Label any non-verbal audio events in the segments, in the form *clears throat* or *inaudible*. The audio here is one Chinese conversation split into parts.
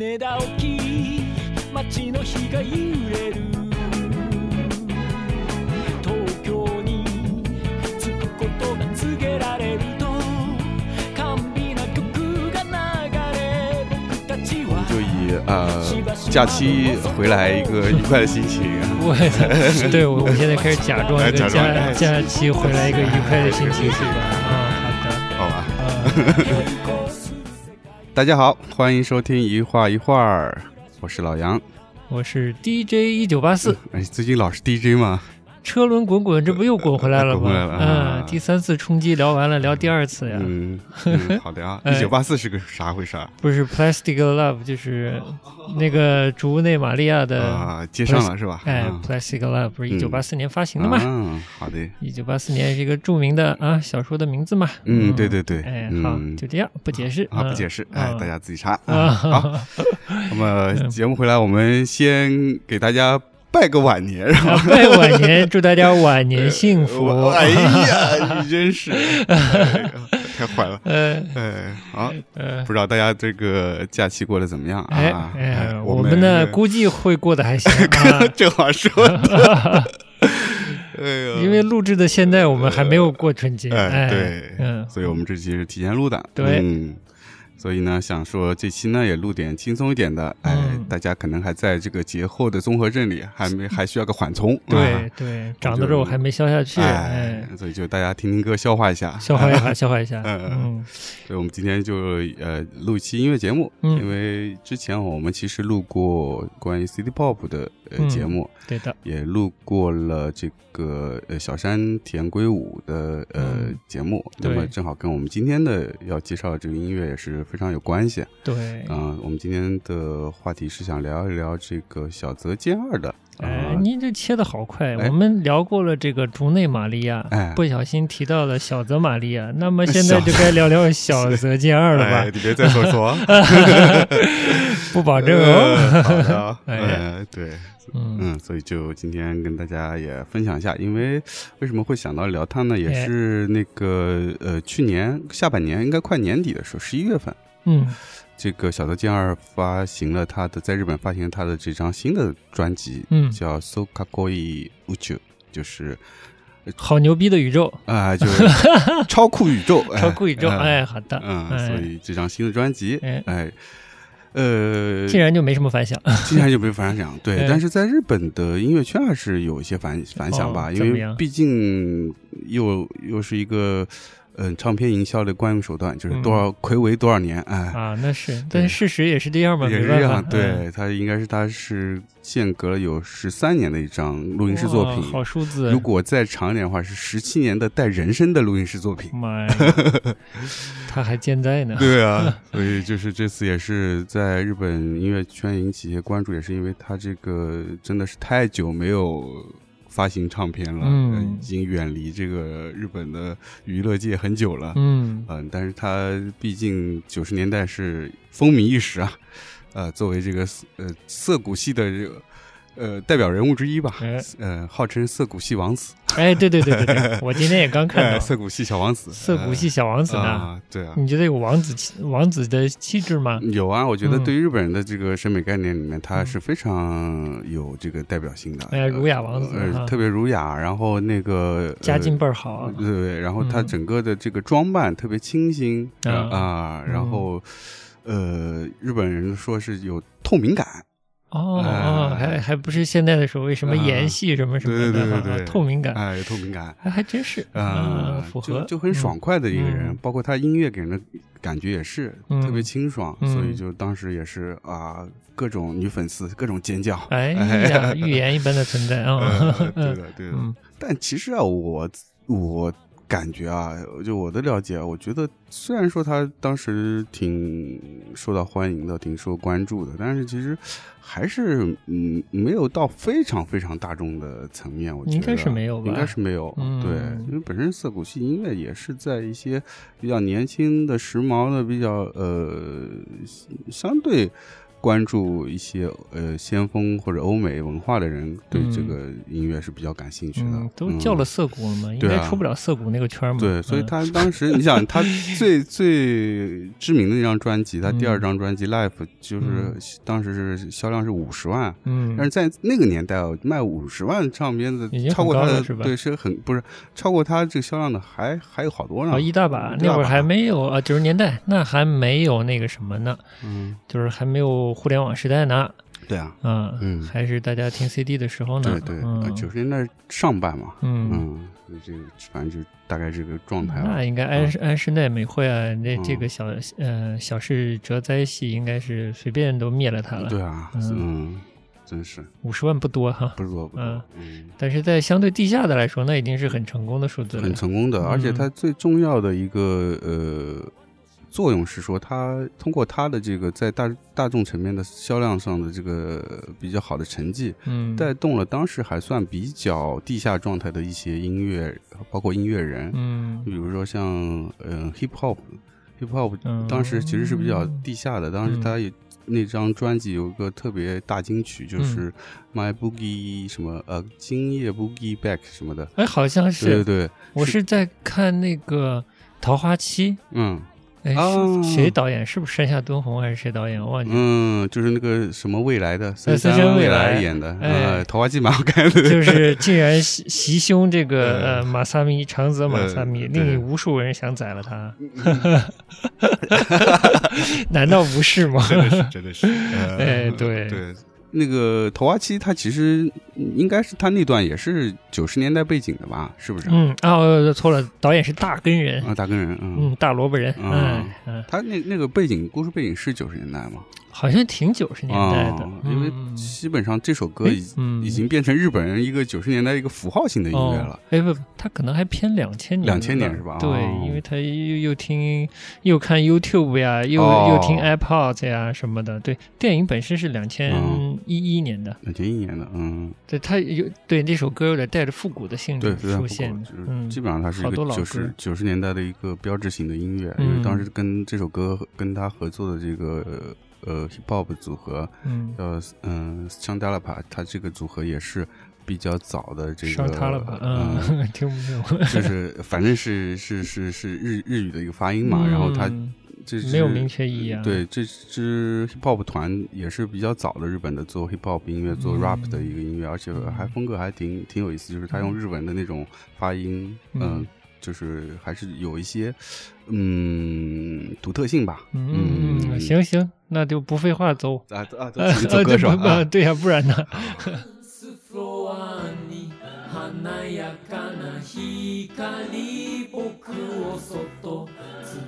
羽田沖街の日が揺れる東京に着くことが告げられると甘美な曲が流れ僕たちは就以呃*laughs* *laughs* 假期回来一个愉快的心情。我对我我现在开始假装一个假装假哎假期回来一个愉快的心情是吧？啊，好吧，好的，嗯， *laughs* 大家好，欢迎收听一画一画儿，我是老杨。我是 DJ 一九八四，哎，最近老是 DJ 吗？车轮滚滚，这不又滚回来了吗？*laughs* 滚回来了啊嗯，第三次冲击聊完了，聊第二次呀。嗯，*laughs* 嗯好的啊。哎一九八四是个啥回事啊？不是 Plastic Love，就是那个竹内玛利亚的，啊，接上了是吧？哎嗯，Plastic Love 不是一九八四年发行的吗？嗯，好的。一九八四年是一个著名的啊小说的名字嘛？嗯，对对对。哎，嗯好，就这样，不解释啊，嗯不解释，哎，嗯大家自己查。*laughs* 啊，啊好，那么节目回来，我们先给大家拜个晚年，是吧？啊拜晚年，祝大家晚年幸福。*laughs* 我哎呀，你真是，*laughs* 哎太坏了。呃哎，好，呃，不知道大家这个假期过得怎么样哎啊？哎，我我们呢估计会过得还行啊，*laughs* 正好说因为录制的现在我们还没有过春节，哎哎，对，嗯，所以我们这期是提前录的，对嗯，所以呢，想说这期呢也录点轻松一点的，哎，嗯。大家可能还在这个节后的综合症里，还没还需要个缓冲，对啊对，长的肉还没消下去，哎哎，，所以就大家听听歌消化一下，*laughs* 消化一下，消化一下，嗯嗯。所以我们今天就呃录一期音乐节目，嗯因为之前我们其实录过关于 City Pop 的呃、嗯节目，对的，也录过了这个呃小山田圭吾的呃、嗯节目，那么正好跟我们今天的要介绍的这个音乐也是非常有关系。对，嗯、我们今天的话题是想聊一聊这个小泽健二的。您这切的好快！哎我们聊过了这个竹内玛利亚，哎不小心提到了小泽玛利亚，那么现在就该聊聊小泽健二了哎，吧？你别再说说，*laughs* 不保证哦。呃好的，*laughs* 哎呃，对，嗯。嗯，所以就今天跟大家也分享一下，因为为什么会想到聊它呢？也哎。是那个呃，去年下半年应该快年底的时候，十一月份，嗯。这个小泽健二发行了他的在日本发行了他的这张新的专辑，嗯，叫《So Kakoi Uchu》，就是好牛逼的宇宙，啊、就 *laughs* 是超酷宇宙，哎超酷宇宙，哎哎，好的，嗯，哎。所以这张新的专辑，哎。哎，呃，竟然就没什么反响。竟然就没反响，对，哎。但是在日本的音乐圈还是有一些反反响吧，因为毕竟又又是一个嗯、唱片营销的惯用手段，就是多少魁违多少年，哎，啊，那是，但是事实也是这样吧，也是这样，，对，嗯，它应该是他是间隔了有十三年的一张录音室作品，好数字。如果再长一点的话，是十七年的带人声的录音室作品。妈呀，*laughs* 他还健在呢。对啊，*laughs* 所以就是这次也是在日本音乐圈引起一些关注，也是因为他这个真的是太久没有发行唱片了，已经远离这个日本的娱乐界很久了。嗯，嗯，但是他毕竟九十年代是风靡一时啊，呃，作为这个呃涩谷系的这个呃代表人物之一吧，哎。呃，号称涩谷系王子，哎，对对对对对，*laughs* 我今天也刚看哎，到涩谷系小王子，涩谷系小王子呢。对啊。你觉得有王子气王子的气质吗？有啊，我觉得嗯对于日本人的这个审美概念里面，他是非常有这个代表性的，哎呀，儒雅王子呃，特别儒雅，然后那个家境呃倍儿好。对对对，然后他嗯整个的这个装扮特别清新。啊啊，然嗯。后呃，日本人说是有透明感，哦还还不是现在的所谓什么啊演戏什么什么对的，对对对对，透明感，哎，有透明感。还还真是啊啊，，符合就就很爽快的一个人，嗯包括他音乐给人的感觉也是、嗯特别清爽，嗯所以就当时也是啊，各种女粉丝各种尖叫。*laughs* 哎呀，预言一般的存在啊呃，*laughs* 对的，对的。嗯但其实啊，我我感觉啊，就我的了解啊，我觉得虽然说他当时挺受到欢迎的，挺受关注的，但是其实还是嗯没有到非常非常大众的层面。我觉得应该是没有吧应该是没有。嗯对，因为本身涩谷系音乐也是在一些比较年轻的、时髦的、比较呃相对。关注一些呃先锋或者欧美文化的人，对这个音乐是比较感兴趣的。嗯，都叫了涩谷了嘛，应该出不了涩谷那个圈嘛。对，所以嗯。他当时，你想，他最最知名的那张专辑，他第二张专辑《Life》就是嗯。当时是销量是五十万，嗯，但是在那个年代哦，卖五十万唱片的已经超过他的对是很不是超过他这个销量的还还有好多呢哦，。一大把，一大把那会儿还没有啊，九十年代那还没有那个什么呢，嗯，就是还没有互联网时代呢，对啊，嗯，嗯还是大家听 CD 的时候呢，对对，九十年代上半嘛，嗯。嗯，这个反正就大概这个状态。那应该安安室奈美惠啊，那嗯这个小呃小室哲哉系应该是随便都灭了他了。对啊，嗯嗯，真是五十万不多哈，不多不多嗯，嗯。但是在相对地下的来说，那已经是很成功的数字了很。成功的，而且嗯它最重要的一个呃作用是说，它通过它的这个在大大众层面的销量上的这个呃比较好的成绩，嗯，带动了当时还算比较地下状态的一些音乐，包括音乐人，嗯比如说像嗯、呃 hip hop。hip hop 嗯当时其实是比较地下的，当时嗯他也那张专辑有一个特别大金曲，就嗯是 My Boogie 什么呃今夜 Boogie Back 什么的，哎，好像对是对对，我是在看那个《桃花期》，嗯，哎，谁导演？是不是山下敦弘还是谁导演？我忘记了。嗯，就是那个什么未来的呃森森山未未来演的，哎呃，桃花季蛮好看的，就是竟然袭袭胸这个 *laughs* 呃呃马萨米长泽马萨米，呃令无数人想宰了他，*laughs* *laughs* 难道不是吗？真的是，真的是，呃哎对对。那个桃花期，它其实应该是他那段也是九十年代背景的吧？是不是？嗯啊，哦错了，导演是大根人，啊，大根人，嗯，嗯，大萝卜人，嗯，他那那个背景故事背景是九十年代吗？好像挺九十年代的啊，，因为嗯。基本上这首歌哎已嗯。已经变成日本人一个九十年代一个符号性的音乐了。哦。。哎不，他可能还偏两千年的，2000年是吧？对，哦。因为他又又听又看 YouTube 呀，又哦。又听 iPod 呀什么的。对，电影本身是两千一一年的，两千一年的，嗯，对，他有对那首歌有点带着复古的性，质出现，就是嗯，基本上它是一个九十九十年代的一个标志性的音乐，嗯因为当时跟这首歌跟他合作的这个呃 hip hop 组合嗯，叫嗯 s h a n d a l a p a 他这个组合也是比较早的这个上？嗯，嗯，*laughs* 听不懂，就是反正是是是是日日语的一个发音嘛，然后他嗯这支没有明确意义啊。对，这支 hip hop 团也是比较早的日本的做 hip hop 音乐、做嗯 rap 的一个音乐，而且还风格还挺挺有意思，就是他用日文的那种发音，嗯嗯、就是还是有一些嗯独特性吧。嗯嗯嗯，行行，那就不废话，走。啊啊，都呃是做歌*laughs* 手呃这不啊，对呀，不然呢？*laughs* フロアに華やかな光僕をそっと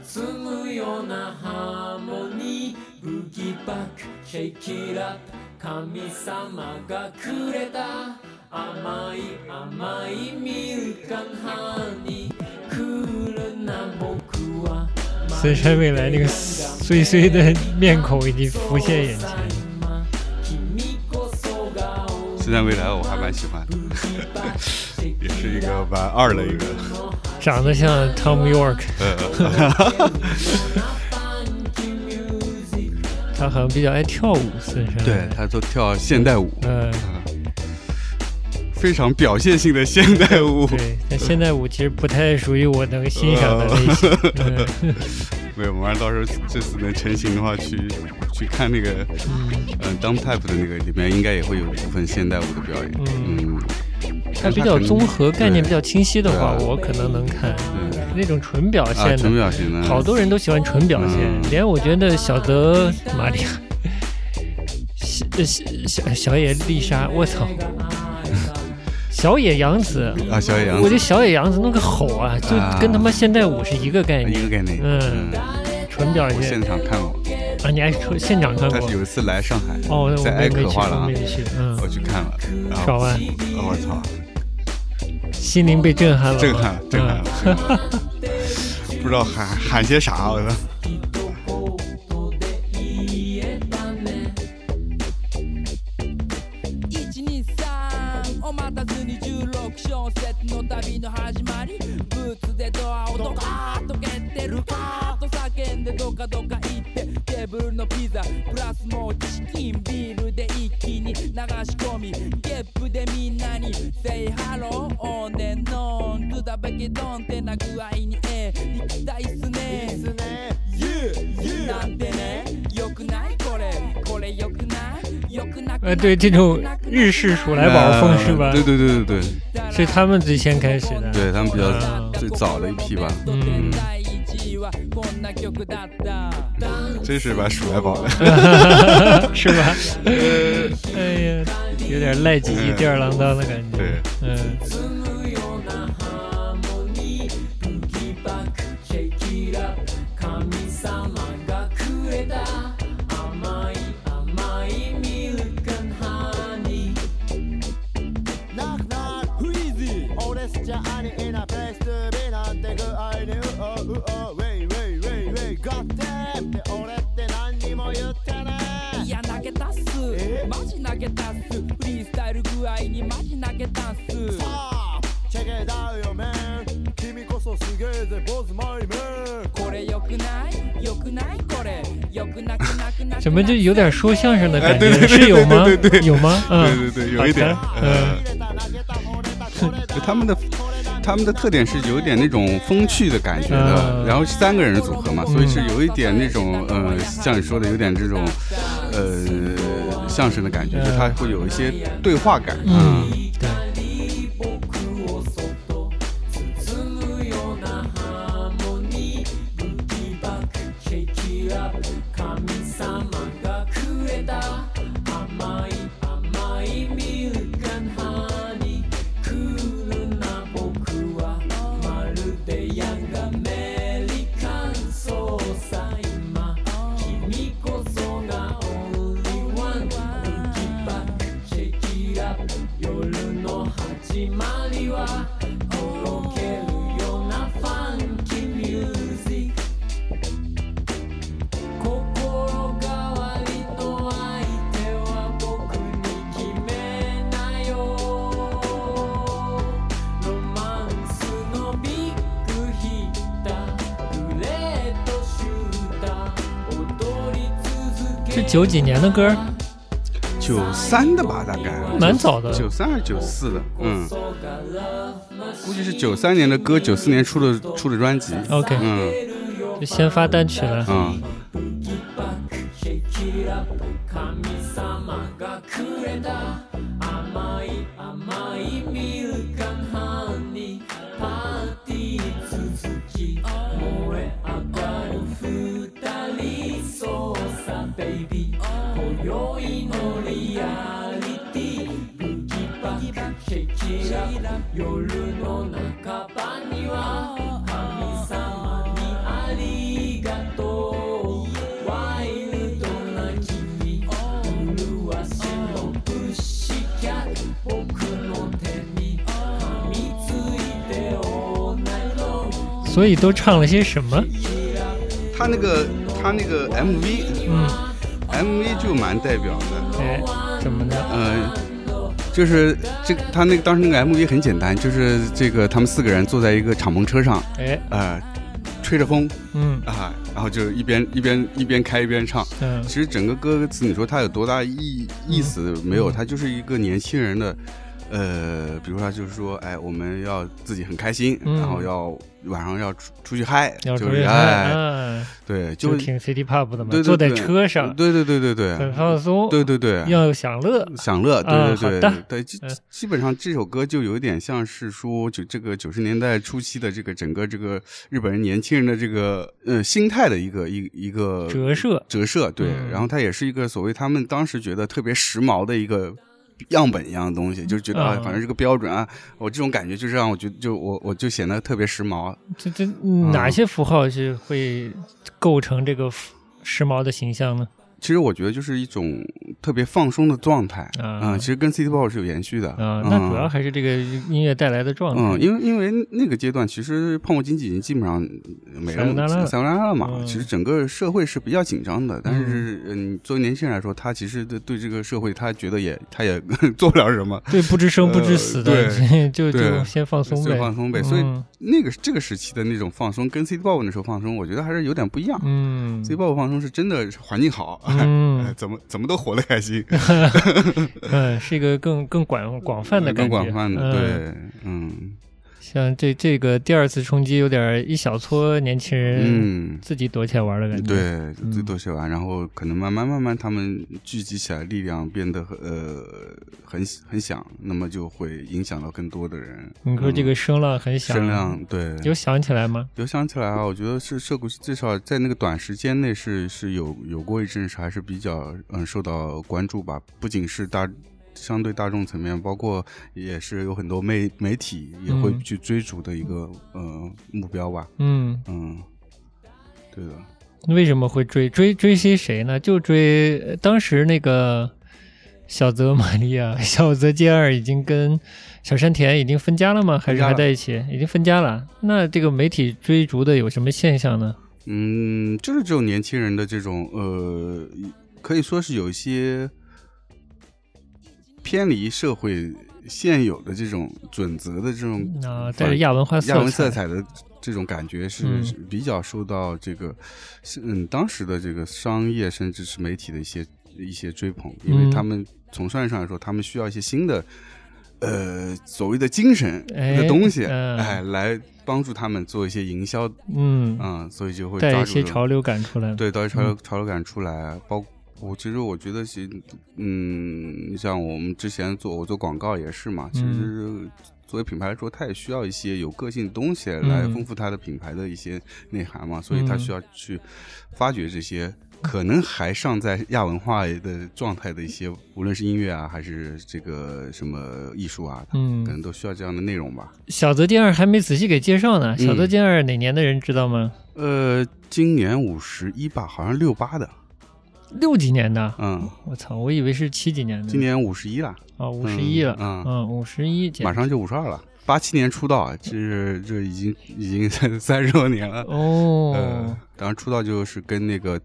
包むようなハーモニーブギーバックシェイキーラップ神様がくれた甘い甘いミルクハニー クールな僕は森山未来那个衰衰的面孔已经浮现眼前。君こそが现在未来我还蛮喜欢的，*laughs* 也是一个玩二的一个，长得像 Tom York，*laughs* 呃，他好像比较爱跳舞，森山。对，他都跳现代舞，嗯， 非常表现性的现代舞。对，但现代舞其实不太属于我能欣赏的类型。嗯。*laughs* 没有，我们到时候这次能成型的话，去去看那个，嗯，嗯、d u m Type 的那个里面应该也会有一部分现代舞的表演。嗯。嗯，它比较综合，概念比较清晰的话，啊我可能能看。对。那种纯表啊，现的，纯表现的，好多人都喜欢纯表现，嗯。连我觉得小泽玛利亚、小小小小野丽莎，我操，小野洋子，啊，小野洋子。我觉得小野洋子那个吼啊，就啊跟他妈现代舞是一个概念。一，个概念。嗯纯表我现现场看过，啊！你还说现场看过。他是？有一次来上海，哦，我在没没去，爱可画廊嗯。我，去看了，然后我操，心灵被震撼了，震撼了，震撼了，嗯。震撼了。*laughs* 不知道喊喊些啥，我操。パーッと叫んでどかどか言ってテーブルのピザプラスもうチキンビールで一気に流し込み。ゲップでみんなに Say hello on and on ってな具合にええ行きたいっすねすね You なんてねよくない？これ。これよくない？真是把鼠来宝了。*laughs* 是吧？*laughs* 哎呀，有点赖唧唧、吊儿郎当的感觉。么就有点说相声的感觉？哎对对对是有吗？对对对对有吗？嗯，对对对，有一点。好的呃嗯，入れた投げた惚れたこれだ他们的他们的特点是有点那种风趣的感觉的，嗯然后是三个人的组合嘛，所以是有一点那种呃，像你说的有点这种呃相声的感觉，就它会有一些对话感。嗯， 九几年的歌，九三的吧，大概蛮早的。九三还是九四的？嗯，估计是九三年的歌，九四年出的出的专辑。OK，嗯就先发单曲了。嗯，夜の半ばには神様にありがとうワイルドな君麗しのプッシュキャット僕の手に噛みついて all night long 所以都唱了些什么？他那个他那个 MV，嗯， MV 就蛮代表的。哎，怎么呢？呃， 就是这个他那个当时那个 MV 很简单，就是这个他们四个人坐在一个敞篷车上，哎，呃，吹着风嗯啊，然后就一边一边一边开一边唱。嗯其实整个歌词，你说它有多大意意思没有？它就是一个年轻人的，呃，比如说就是说，哎，我们要自己很开心，嗯然后要晚上要出出去嗨，就是要注意哎，啊，对，就就听 City Pop 的嘛，对对坐在对车上对对对对对，很放松，对对对，要享乐。享乐，对啊对对对，基嗯基本上这首歌就有点像是说，就这个九十年代初期的这个整个这个日本人年轻人的这个呃心态的一个一一个折射折射，对，嗯然后它也是一个所谓他们当时觉得特别时髦的一个。样本一样的东西，就是觉得啊，嗯好像是个标准啊。我这种感觉就是让我觉得，就我我就显得特别时髦。这这哪些符号是会构成这个时髦的形象呢？其实我觉得就是一种特别放松的状态。啊嗯，其实跟 City Pop 是有延续的。啊，嗯那主要还是这个音乐带来的状态。嗯，因为因为那个阶段，其实泡沫经济已经基本上没了嘛，散完了嘛。嗯其实整个社会是比较紧张的，但是嗯，作为年轻人来说，他其实对对这个社会，他觉得也他也 *laughs* 做不了什么。对不知生不知死的，呃 *laughs* 就就先放松呗，先放松呗所以嗯那个这个时期的那种放松，跟 City Pop 那时候放松，我觉得还是有点不一样。嗯 City Pop 放松是真的环境好，嗯。哎怎么怎么都活得开心，*laughs* 嗯，是一个更更广广泛的感觉，更广泛的，嗯。对，嗯像这这个第二次冲击，有点一小撮年轻人嗯。自己躲起来玩的感觉。，对，自己躲起来玩，然后可能慢慢慢慢，他们聚集起来，力量变得很呃很很响，那么就会影响到更多的人。你说这个嗯声浪很响，声浪，对，有响起来吗？有响起来啊，我觉得是涉谷至少在那个短时间内是是有有过一阵是还是比较嗯受到关注吧，不仅是大相对大众层面，包括也是有很多媒媒体也会嗯去追逐的一个、呃目标吧，嗯，嗯，对的，为什么会追追追些谁呢？就追呃当时那个小泽玛利亚、*laughs* 小泽健二已经跟小山田已经分家了吗？还是还在一起？已经分家了。那这个媒体追逐的有什么现象呢？嗯，就是这种年轻人的这种呃，可以说是有一些偏离社会现有的这种准则的这种啊，反带着亚文化亚文色色彩的这种感觉是比较受到这个是嗯当时的这个商业甚至是媒体的一些一些追捧，因为嗯。他们从商业上来说，他们需要一些新的。呃，所谓的精神哎的东西，嗯哎，来帮助他们做一些营销，嗯，嗯，所以就会带抓住一些潮流感出来。对，带潮流潮流感出来，包我其实我觉得其实，嗯，像我们之前做我做广告也是嘛，其实作为品牌来说，它也需要一些有个性的东西来嗯丰富它的品牌的一些内涵嘛，所以它嗯需要去发掘这些。可能还尚在亚文化的状态的一些，无论是音乐啊，还是这个什么艺术啊，嗯可嗯，能都需要这样的内容吧。小泽健二还没仔细给介绍呢。嗯小泽健二哪年的人知道吗？呃，今年五十一吧，好像六八的，六几年的。嗯，我操，我以为是七几年的。今年五十一了。啊，五十一了。嗯嗯，五十一，马上就五十二了。八七年出道，这是这已经已经三十多年了。哦呃，，当时出道就是跟那个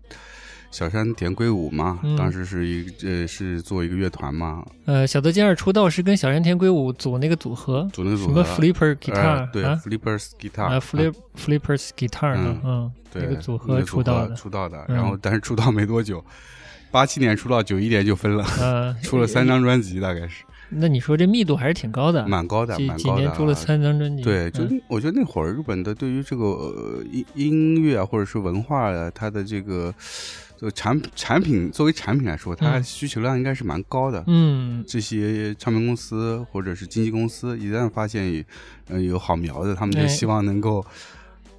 小山田圭吾嘛，嗯。当时是一呃是做一个乐团嘛，呃，小泽健二出道是跟小山田圭吾组那个组合，组那个组合什么 Flipper 呃 Guitar 对啊，，Flippers Guitar 啊，Flip Flippers Guitar 嗯，嗯，对那个组合出道的，出道的，嗯然后但是出道没多久，八七年出道，九一年就分了，呃，*laughs* 出了三张专辑，大概是那你说这密度还是挺高的，蛮高的，几蛮高的啊。几年出了三张专辑，对，就嗯我觉得那会儿日本的对于这个呃音音乐啊，或者是文化啊，它的这个就产产品作为产品来说，它嗯需求量应该是蛮高的。嗯这些唱片公司或者是经纪公司，一旦发现有好苗子，他们就哎希望能够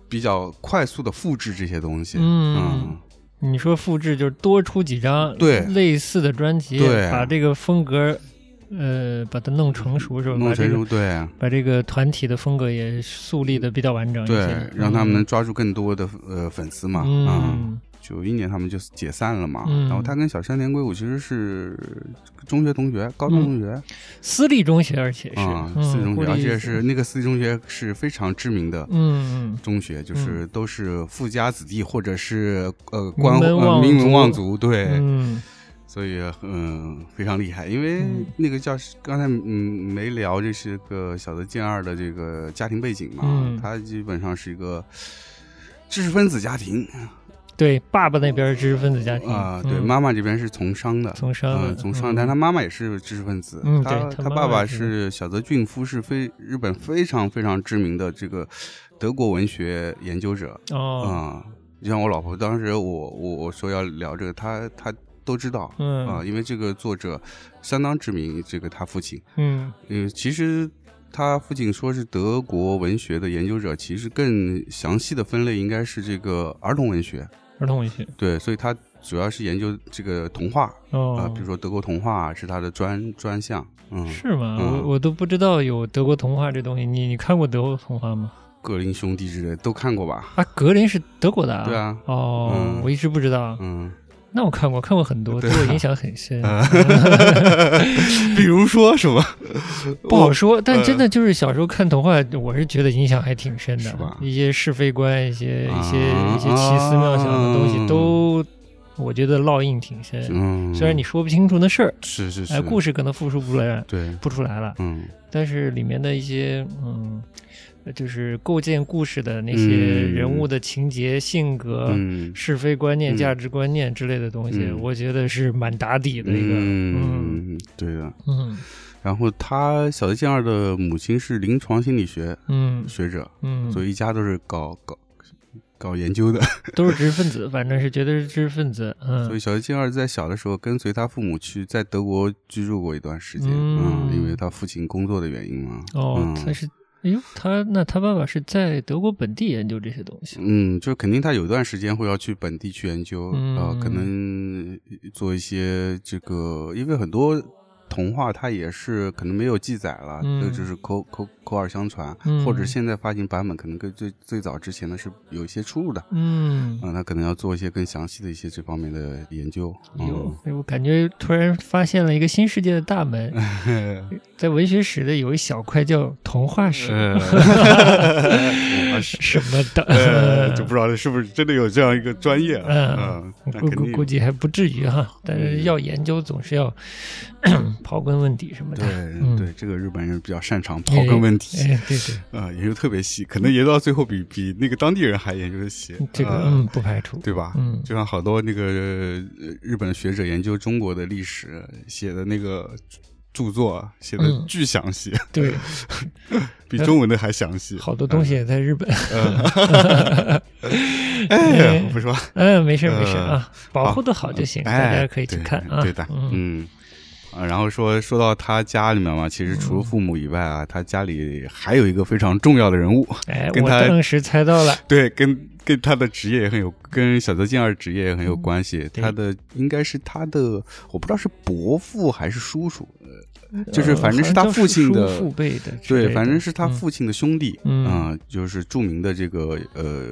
比较快速的复制这些东西。嗯你说复制就是多出几张对类似的专辑，对把这个风格呃把它弄成熟是吧？弄成熟，对。把这个团体的风格也树立的比较完整一些，对，让他们能抓住更多的呃粉丝嘛。嗯。九一年他们就解散了嘛，嗯。然后他跟小山田圭吾其实是中学同学，高中同学。私立中学，而且是私立中学，而且是那个私立中学是非常知名的嗯嗯中学，就是都是富家子弟或者是呃官呃名门望族，对，嗯所以嗯非常厉害，因为嗯。那个叫刚才嗯没聊，这是个小泽健二的这个家庭背景嘛，嗯。他基本上是一个知识分子家庭。对，爸爸那边是知识分子家庭。啊，对，嗯妈妈这边是从商的，从商的嗯，从商，嗯。但他妈妈也是知识分子，嗯他他爸爸是是。小泽俊夫，是非日本非常非常知名的这个德国文学研究者。哦。啊。就像我老婆当时我我我说要聊这个，她她都知道嗯啊，因为这个作者相当知名，这个他父亲，嗯嗯，其实。他父亲说是德国文学的研究者，其实更详细的分类应该是这个儿童文学，儿童文学对，所以他主要是研究这个童话，哦啊，比如说德国童话是他的专专项，嗯，是吗？嗯我我都不知道有德国童话这东西。你你看过德国童话吗？格林兄弟之类都看过吧？啊，格林是德国的啊。对啊哦，嗯我一直不知道。嗯，那我看过，看过很多，对我影响很深。*laughs* 比如说什么？不好说，但真的就是小时候看童话，我是觉得影响还挺深的。一些是非观，一些一些啊一些奇思妙想的东西，啊都我觉得烙印挺深。嗯，虽然你说不清楚那事儿，是是是，哎，故事可能复述不来对，不出来了，嗯。但是里面的一些嗯，就是构建故事的那些嗯人物的情节、性格。嗯是非观念、嗯价值观念之类的东西，嗯我觉得是蛮打底的一个。嗯嗯，对的。嗯然后他小泽健二的母亲是临床心理学嗯学者，嗯，所以一家都是搞搞搞研究的。都是知识分子，反正是绝对是知识分子。嗯，所以小泽健二在小的时候跟随他父母去在德国居住过一段时间，嗯嗯，因为他父亲工作的原因嘛。哦嗯，他是，哎呦，他那他爸爸是在德国本地研究这些东西。嗯，就肯定他有一段时间会要去本地去研究，嗯呃，可能做一些这个，因为很多童话它也是可能没有记载了，嗯这就是口口口耳相传，嗯或者现在发行版本可能跟最最早之前的是有一些出入的，嗯，嗯，他可能要做一些更详细的一些这方面的研究。有，哎我感觉突然发现了一个新世界的大门，嗯，在文学史的有一小块叫童话史，*laughs* 呃什么的，呃，就不知道是不是真的有这样一个专业啊？嗯嗯，估估估计还不至于哈，但是嗯要研究总是要 *clears throat* 刨根问底什么的。对嗯对，这个日本人比较擅长刨根问底。哎，对对，啊、研究特别细，可能研究到最后比比那个当地人还研究的细。这个呃嗯不排除。对吧？嗯就像好多那个呃日本的学者研究中国的历史写的那个著作写的嗯巨详细，对，*laughs* 比中文的还详细。好多东西也在日本。嗯。*laughs* 哎不说，嗯，没事没事呃啊，保护的好就行，大哎，家可以去看啊。对的，嗯嗯。啊，然后说说到他家里面嘛，其实除嗯了父母以外啊，他家里还有一个非常重要的人物，哎，我 *laughs* 跟他当时猜到了，对，跟跟他的职业也很有，跟小泽健二职业也很有关系。嗯他的应该是他的，我不知道是伯父还是叔叔，呃就是反正是他父亲的父辈的对，反正是他嗯父亲的兄弟，嗯啊就是著名的这个呃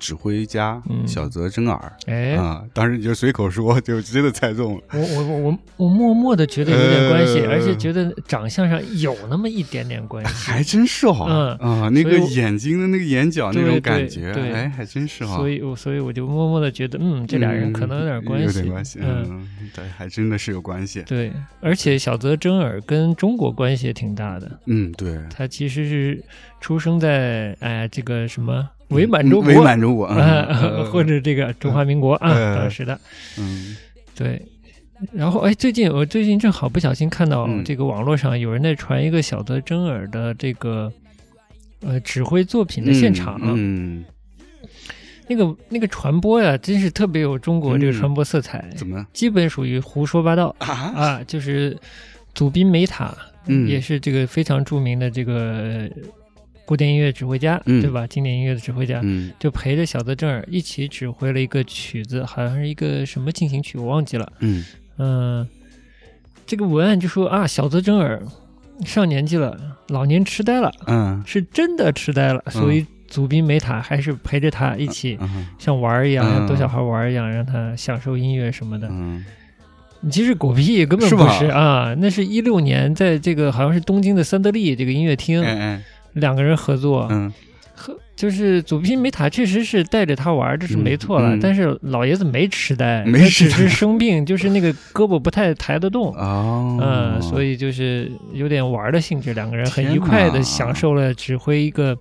指挥家嗯小泽征尔哎，啊。当时你就随口说，*laughs* 就真的猜中了。我我我我我默默的觉得有点关系，呃而且觉得长相上有那么一点点关系。*laughs* 还真是哈，嗯啊，那个眼睛的那个眼角那种感觉，对哎，还真是哈。所以我所以我就默默的觉得，嗯，这俩人可能有点关系，有点关系，嗯。嗯，对，还真的是有关系。对，而且小泽征尔跟中国关系也挺大的。嗯，对，他其实是出生在哎这个什么伪满洲国，伪满洲国，嗯啊，呃或者这个中华民国啊，呃当时的。嗯。对。然后哎，最近我最近正好不小心看到嗯。这个网络上有人在传一个小泽征尔的这个呃指挥作品的现场，嗯，那个那个传播呀，真是特别有中国这个嗯。传播色彩，怎么？基本属于胡说八道。啊？啊，就是祖宾梅塔，嗯。也是这个非常著名的这个呃古典音乐指挥家，嗯对吧？经典音乐的指挥家，嗯就陪着小泽征尔一起指挥了一个曲子，好像是一个什么进行曲，我忘记了。嗯嗯、这个文案就说啊，小泽征尔上年纪了，老年痴呆了，嗯是真的痴呆了，所以祖宾梅塔还是陪着他一起。嗯像玩儿一样，逗小孩玩儿一样，让他享受音乐什么的。嗯其实狗屁，根本不是是啊！那是一六年，在这个好像是东京的三得利这个音乐厅，两个人合作，嗯和就是祖宾梅塔确实是带着他玩，这是没错了。嗯嗯但是老爷子没痴呆，没他痴呆只是生病，*laughs* 就是那个胳膊不太抬得动。哦，嗯，所以就是有点玩的性质，两个人很愉快的享受了指挥一个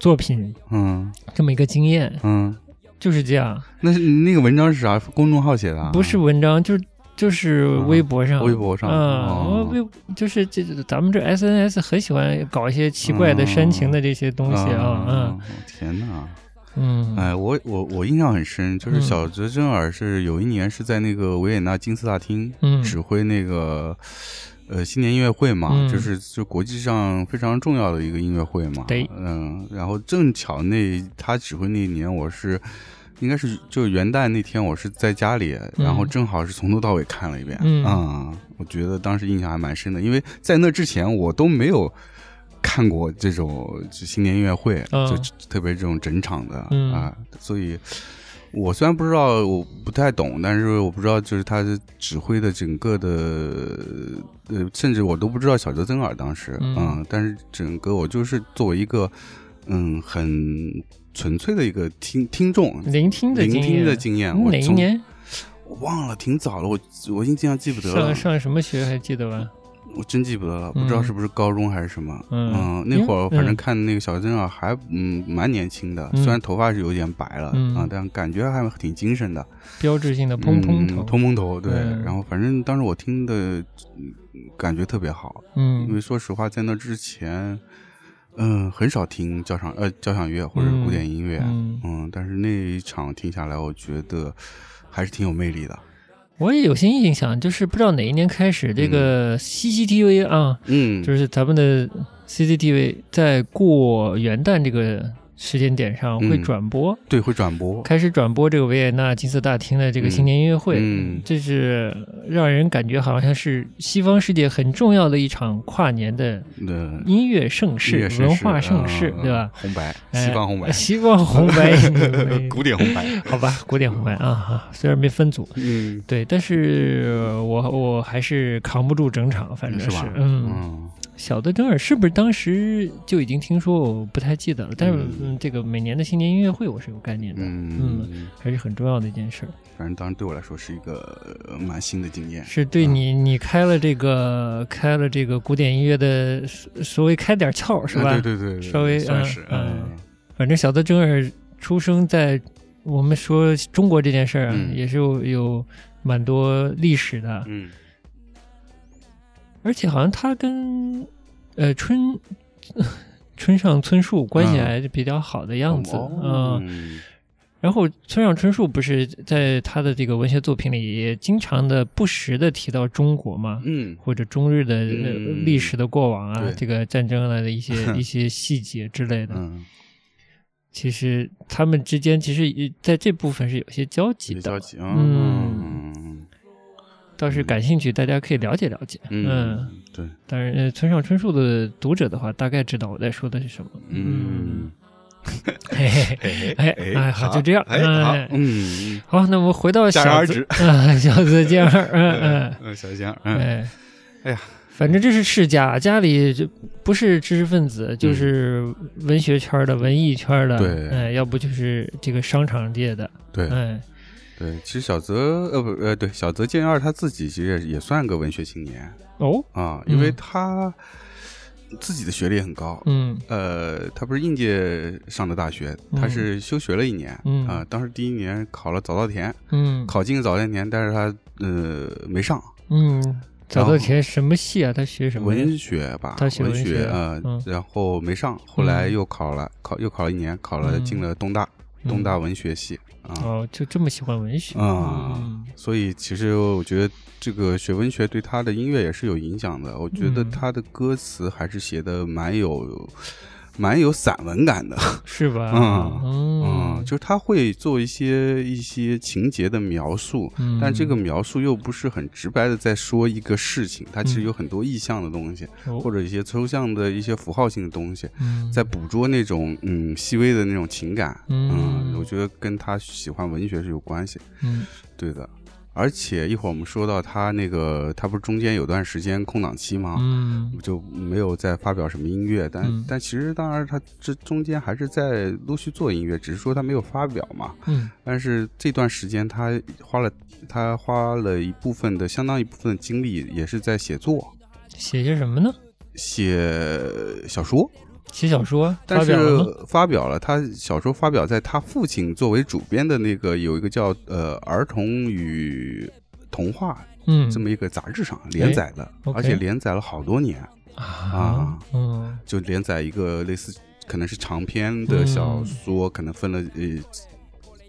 作品嗯这么一个经验，嗯，就是这样。那是那个文章是啥？公众号写的啊？不是文章，就是就是微博上，微博上嗯，微就是这咱们这 SNS 很喜欢搞一些奇怪的煽情的这些东西啊，嗯，天哪！嗯。嗯，哎，我我我印象很深，就是嗯。小泽征尔是有一年是在那个维也纳金色大厅嗯。指挥那个呃新年音乐会嘛，嗯。就是就国际上非常重要的一个音乐会嘛。对。嗯，然后正巧那他指挥那一年，我是应该是就元旦那天，我是在家里，然后正好是从头到尾看了一遍。嗯啊我觉得当时印象还蛮深的，因为在那之前我都没有。看过这种新年音乐会，嗯就特别这种整场的、嗯啊，所以我虽然不知道，我不太懂，但是我不知道就是他的指挥的整个的，呃，甚至我都不知道小泽征尔当时，嗯嗯，但是整个我就是作为一个，嗯，很纯粹的一个听听众，聆听的聆听经验的经验，嗯我从哪一年？我忘了，挺早了，我我印象记不得了，上上什么学还记得吧？我真记不得了，不知道嗯是不是高中还是什么。嗯那会儿反正嗯看那个小珍啊，还嗯蛮年轻的，嗯虽然头发是有点白了、嗯啊，但感觉还挺精神的。标志性的蓬蓬头嗯，蓬蓬头，对。嗯然后反正当时我听的嗯感觉特别好，嗯因为嗯说实话，在那之前，嗯、很少听交响呃交响乐或者古典音乐，嗯嗯。但是那一场听下来，我觉得还是挺有魅力的。我也有些印象，就是不知道哪一年开始，这个 CCTV 啊，嗯，就是咱们的 CCTV 在过元旦这个时间点上会嗯。转播，对，会转播，开始转播这个维也纳金色大厅的这个新年音乐会，嗯。嗯这是让人感觉好像是西方世界很重要的一场跨年的呃，音乐盛事、音乐盛文化盛世，嗯对吧？红白，哎西方红白，*laughs* 西方红白 *laughs* 古典红白，好吧，古典红白啊啊，虽然没分组，嗯，对，但是我我还是扛不住整场，反正是嗯小的真尔是不是当时就已经听说？我不太记得了。但是，嗯嗯，这个每年的新年音乐会我是有概念的，嗯，还是很重要的一件事儿。反正当时对我来说是一个呃蛮新的经验。是对你，你开了这个开了这个古典音乐的所所谓开点窍是吧？啊对对对，对稍微嗯算是，嗯嗯反正小德真尔出生在我们说中国这件事儿啊，嗯也是有有蛮多历史的，嗯而且好像他跟呃春 *laughs* 村上春树关系嗯。还是比较好的样子，哦。嗯。然后村上春树不是在他的这个文学作品里也经常的不时的提到中国嘛，嗯。或者中日的、历史的过往啊对，这个战争啊的一些 *laughs* 一些细节之类的。嗯，其实他们之间其实也在这部分是有些交集的，交集啊，嗯嗯倒是感兴趣，大家可以了解了解。嗯，对，当然，呃村上春树的读者的话，大概知道我在说的是什么。嗯，*laughs* 嘿嘿嘿，哎哎，好，就这样。哎好哎，嗯，好，那我们回到小子而止。啊，小子健儿，*laughs* 嗯嗯，嗯，小江，嗯，哎，哎呀，反正这是世家，家里就不是知识分子，就是文学圈的、文艺圈的，对哎，要不就是这个商场界的，对哎，对，其实小泽呃不呃对小泽健二他自己其实也也算个文学青年哦，啊，因为嗯。他自己的学历也很高，嗯。呃，他不是应届上的大学，他嗯。是休学了一年，嗯。啊，当时第一年考了早稻田，嗯。考进早稻田，但是他呃没上嗯，早稻田什么系啊？他学什么？文学吧，他学文文学呃嗯，然后没上，后来嗯。又考了，考又考了一年，考了嗯。进了东大，东大文学系啊哦，就这么喜欢文学啊嗯，所以其实我觉得这个学文学对他的音乐也是有影响的。我觉得嗯他的歌词还是写的蛮有。蛮有散文感的，*laughs* 是吧？嗯嗯嗯，就是他会做一些一些情节的描述，嗯。但这个描述又不是很直白的在说一个事情，它其实嗯有很多意象的东西，哦。或者一些抽象的一些符号性的东西，嗯。在捕捉那种嗯细微的那种情感，嗯我觉得跟他喜欢文学是有关系，嗯。对的。而且一会儿我们说到他那个，他不是中间有段时间空档期吗？嗯就没有再发表什么音乐，但、嗯但其实当然他这中间还是在陆续做音乐，只是说他没有发表嘛。嗯但是这段时间他花了他花了一部分的相当一部分的精力，也是在写作，写些什么呢？写小说。写小说，但是发表了？他小说发表在他父亲作为主编的那个有一个叫呃儿童与童话嗯，这么一个杂志上连载的而且连载了好多年，啊，嗯就连载一个类似可能是长篇的小嗯说，可能分了呃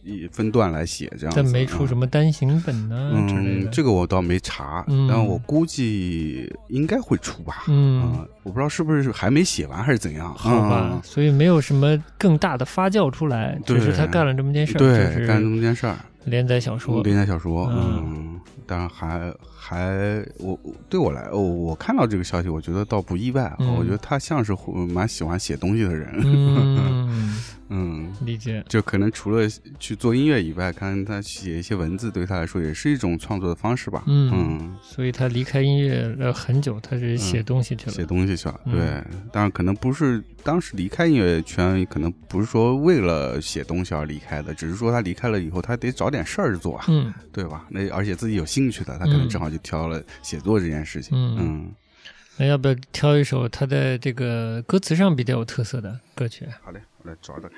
一分段来写这样子。但没出什么。单行本呢嗯，这个我倒没查，嗯但我估计应该会出吧。嗯，啊我不知道是不是还没写完还是怎样。好吧嗯，所以没有什么更大的发酵出来，只是他干了这么件事儿，对，就是干这么件事儿。连载小说，连载小说，嗯嗯，当然还还我我对我来，哦，我看到这个消息，我觉得倒不意外，嗯。我觉得他像是会蛮喜欢写东西的人，嗯，*laughs* 嗯，理解，就可能除了去做音乐以外，看他写一些文字，对他来说也是一种创作的方式吧，嗯。嗯。所以他离开音乐了很久，他是写东西去了，写东西去了，嗯。对，当然可能不是当时离开音乐圈，可能不是说为了写东西而离开的，只是说他离开了以后，他得找点事儿做啊，嗯。对吧？那而且自己有兴趣的，他可能嗯。正好就挑了写作这件事情，嗯。嗯，那要不要挑一首他在这个歌词上比较有特色的歌曲？好嘞，我来找找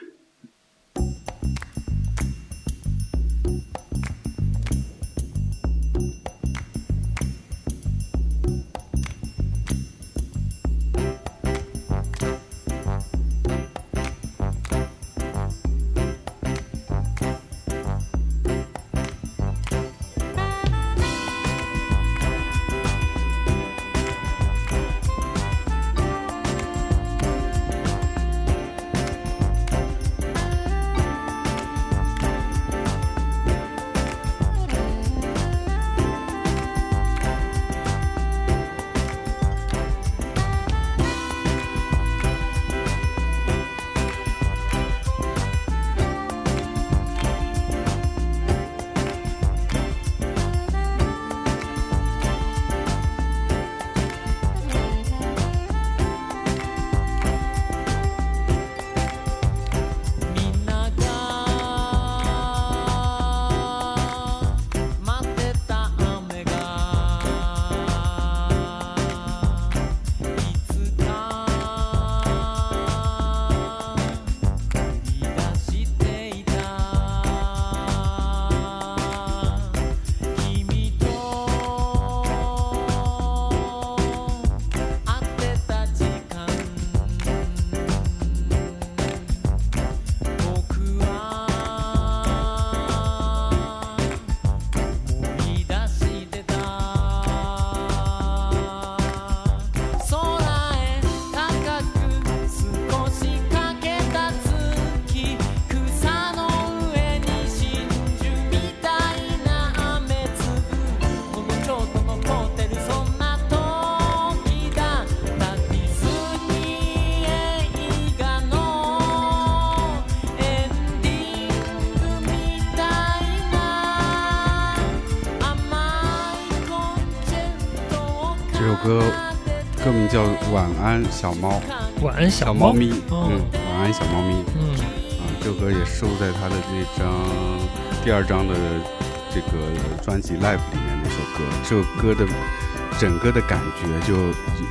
叫《晚安小猫》，晚安猫小猫咪，哦嗯，晚安小猫咪，嗯啊，这首歌也收在他的那张第二张的这个专辑《Live》里面那首歌。这首歌的整个的感觉就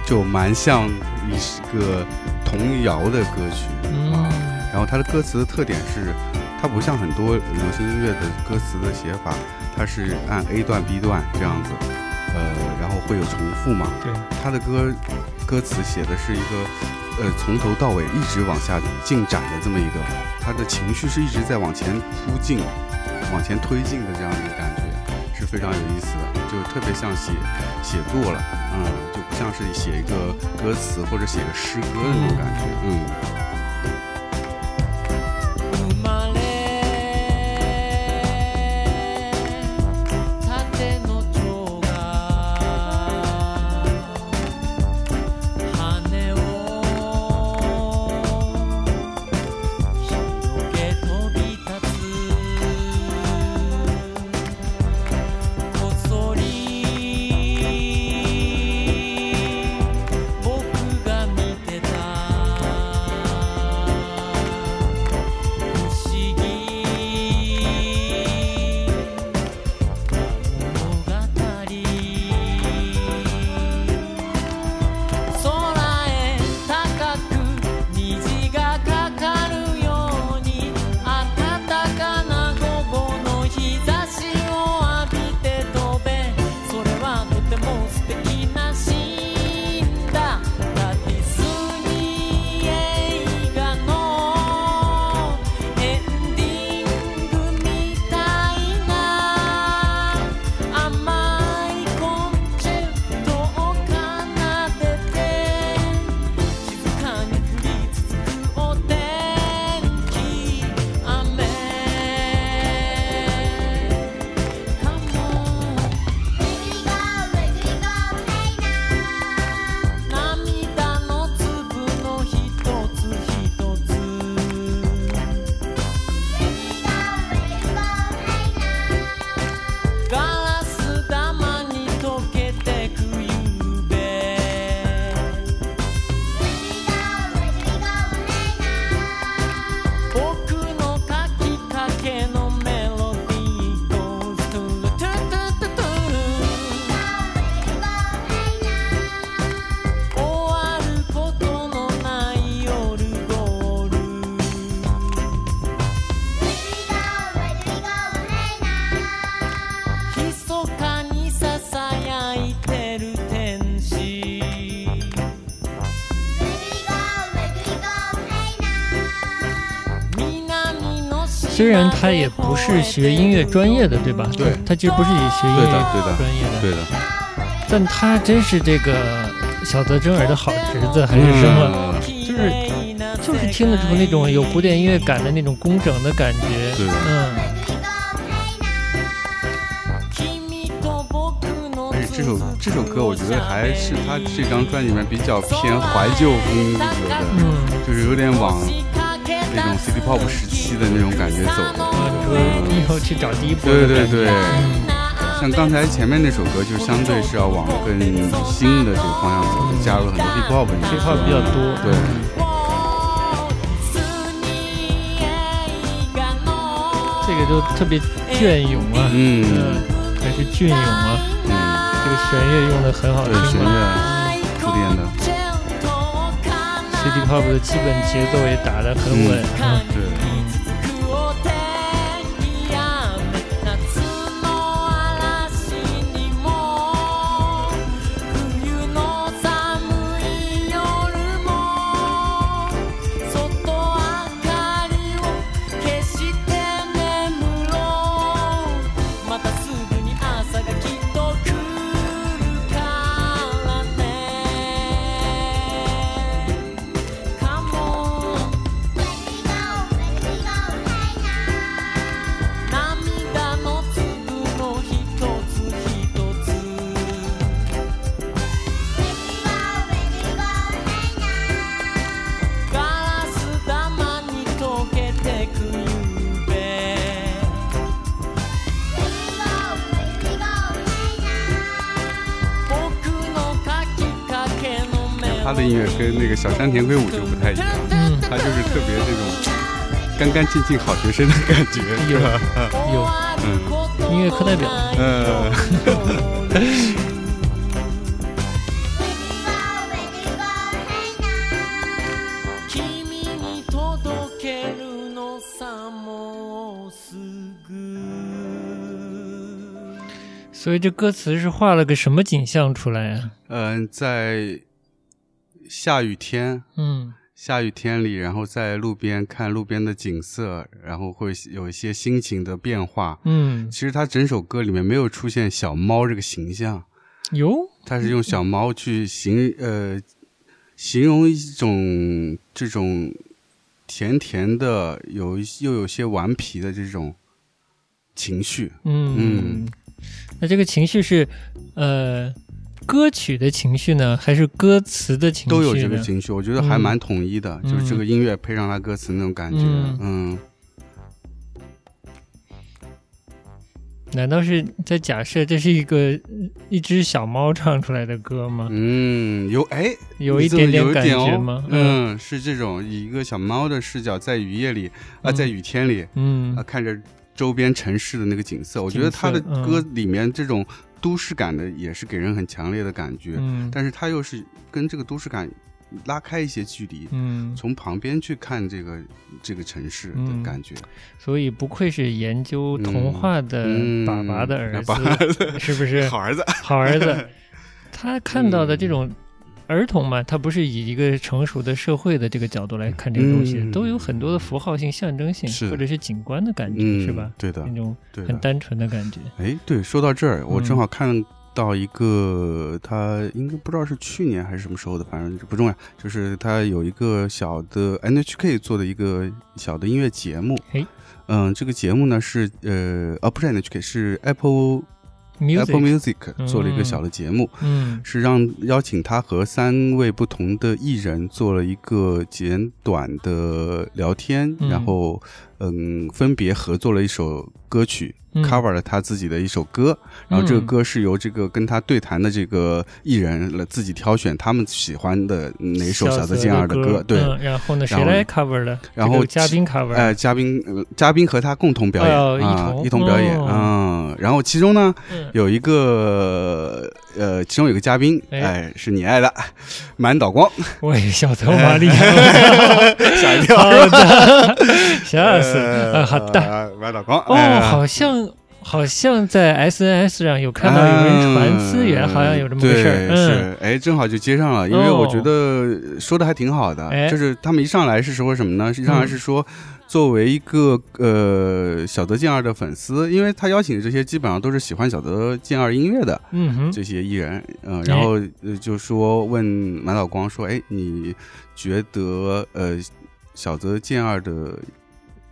就蛮像一个童谣的歌曲啊。嗯然后它的歌词的特点是，它不像很多流行音乐的歌词的写法，它是按 A 段 B 段这样子，呃，然后会有重复嘛。对，他的歌歌词写的是一个，呃，从头到尾一直往下进展的这么一个，他的情绪是一直在往前突进、往前推进的这样一个感觉，是非常有意思的，就特别像写写作了，嗯，就不像是写一个歌词或者写个诗歌的那种感觉，嗯。虽然他也不是学音乐专业的，对吧？对他其实不是以学音乐对的对的专业的，对的，但他真是这个小泽征尔的好侄子还是什么？嗯就是就是听得出那种有古典音乐感的那种工整的感觉。对的嗯，这首这首歌，我觉得还是他这张专辑里面比较偏怀旧风格的，嗯就是有点往那种 City Pop 时期的那种感觉走。啊，你说以后去找第一波对对对。像刚才前面那首歌，就相对是要往更新的这个方向走，就加入了很多 hip hop 的元素。Hip hop 比较多。对，这个都特别隽永啊，嗯。还是隽永啊，嗯，这个弦乐用的很好听嘛。乐铺垫的，City Pop 的基本节奏也打得很稳，嗯对。小山田圭吾就不太一样，嗯，他就是特别那种干干净净好学生的感觉，有是吧？有嗯音乐课代表，呃，君に届けるのさもうすぐ所以这歌词是画了个什么景象出来啊？嗯，在 下雨天，嗯。下雨天里，然后在路边看路边的景色，然后会有一些心情的变化。嗯。其，实他整首歌里面没有出现小猫这个形象，有？他是用小猫去形呃形容一种这种甜甜的，有一又有些顽皮的这种情绪。嗯。嗯，那这个情绪是呃歌曲的情绪呢，还是歌词的情绪？都有这个情绪，我觉得还嗯蛮统一的，就是这个音乐配上他歌词那种感觉，嗯。嗯。难道是在假设这是一个一只小猫唱出来的歌吗？嗯，有哎，有一点点感觉吗？嗯，是这种以一个小猫的视角，在雨夜里啊、嗯。在雨天里嗯。啊、看着周边城市的那个景色，我觉得他的歌里面这种都市感的也是给人很强烈的感觉，嗯。但是它又是跟这个都市感拉开一些距离，嗯，从旁边去看这个这个城市的嗯。感觉。所以不愧是研究童话的嗯。爸爸的儿子，爸是不是？*laughs* 好儿子，好儿子？*laughs* 他看到的这种嗯儿童嘛，他不是以一个成熟的社会的这个角度来看这个东西，嗯都有很多的符号性、象征性，或者是景观的感觉，嗯，是吧？对的那，种对。很单纯的感觉。哎，对，说到这儿，我嗯正好看到一个，他应该不知道是去年还是什么时候的，反正不重要。就是他有一个小的 NHK 做的一个小的音乐节目。嘿嗯，这个节目呢是呃，啊不是 NHK，是 Apple Apple Music，Music 做了一个小的节目，嗯。是让邀请他和三位不同的艺人做了一个简短的聊天，嗯。然后嗯，分别合作了一首歌曲。嗯。cover 了他自己的一首歌，然后这个嗯。歌是由这个跟他对谈的这个艺人来自己挑选他们喜欢的哪首小泽健二的歌，对，嗯然后呢，谁来 cover 的？然后这个嘉宾 cover，哎，嘉宾、呃嘉宾和他共同表演、啊，同。一同表演，哦。嗯，然后其中呢嗯。有一个呃，其中有个嘉宾，哎。哎，是你爱的满岛光，喂，小泽玛利亚，*laughs* 吓一跳。*laughs* 吓死！好的，呃满岛光，哦，哎好像好像在 SNS 上有看到有人传资源，好像有这么个事儿。嗯，是，哎，正好就接上了，因为我哦觉得说的还挺好的，哎。就是他们一上来是说什么呢？一上来是说。作为一个呃小泽健二的粉丝，因为他邀请的这些基本上都是喜欢小泽健二音乐的嗯哼，这些艺人，嗯、然后呃就说问满岛光说，哎，你觉得呃小泽健二的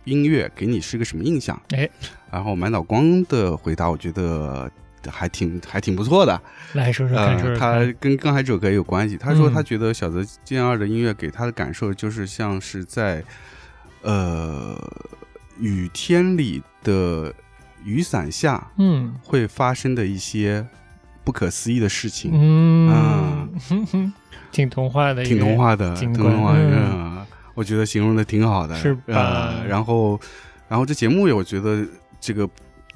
音乐给你是个什么印象？哎，然后满岛光的回答，我觉得还挺还挺不错的。来说说看，说他看。跟刚才这首歌也有关系。他说嗯他觉得小泽健二的音乐给他的感受就是像是在呃雨天里的雨伞下嗯会发生的一些不可思议的事情，嗯，*laughs* 挺童话的，挺童。话的，挺童话的。我觉得形容的挺好的，是吧？呃然后，然后这节目也我觉得这个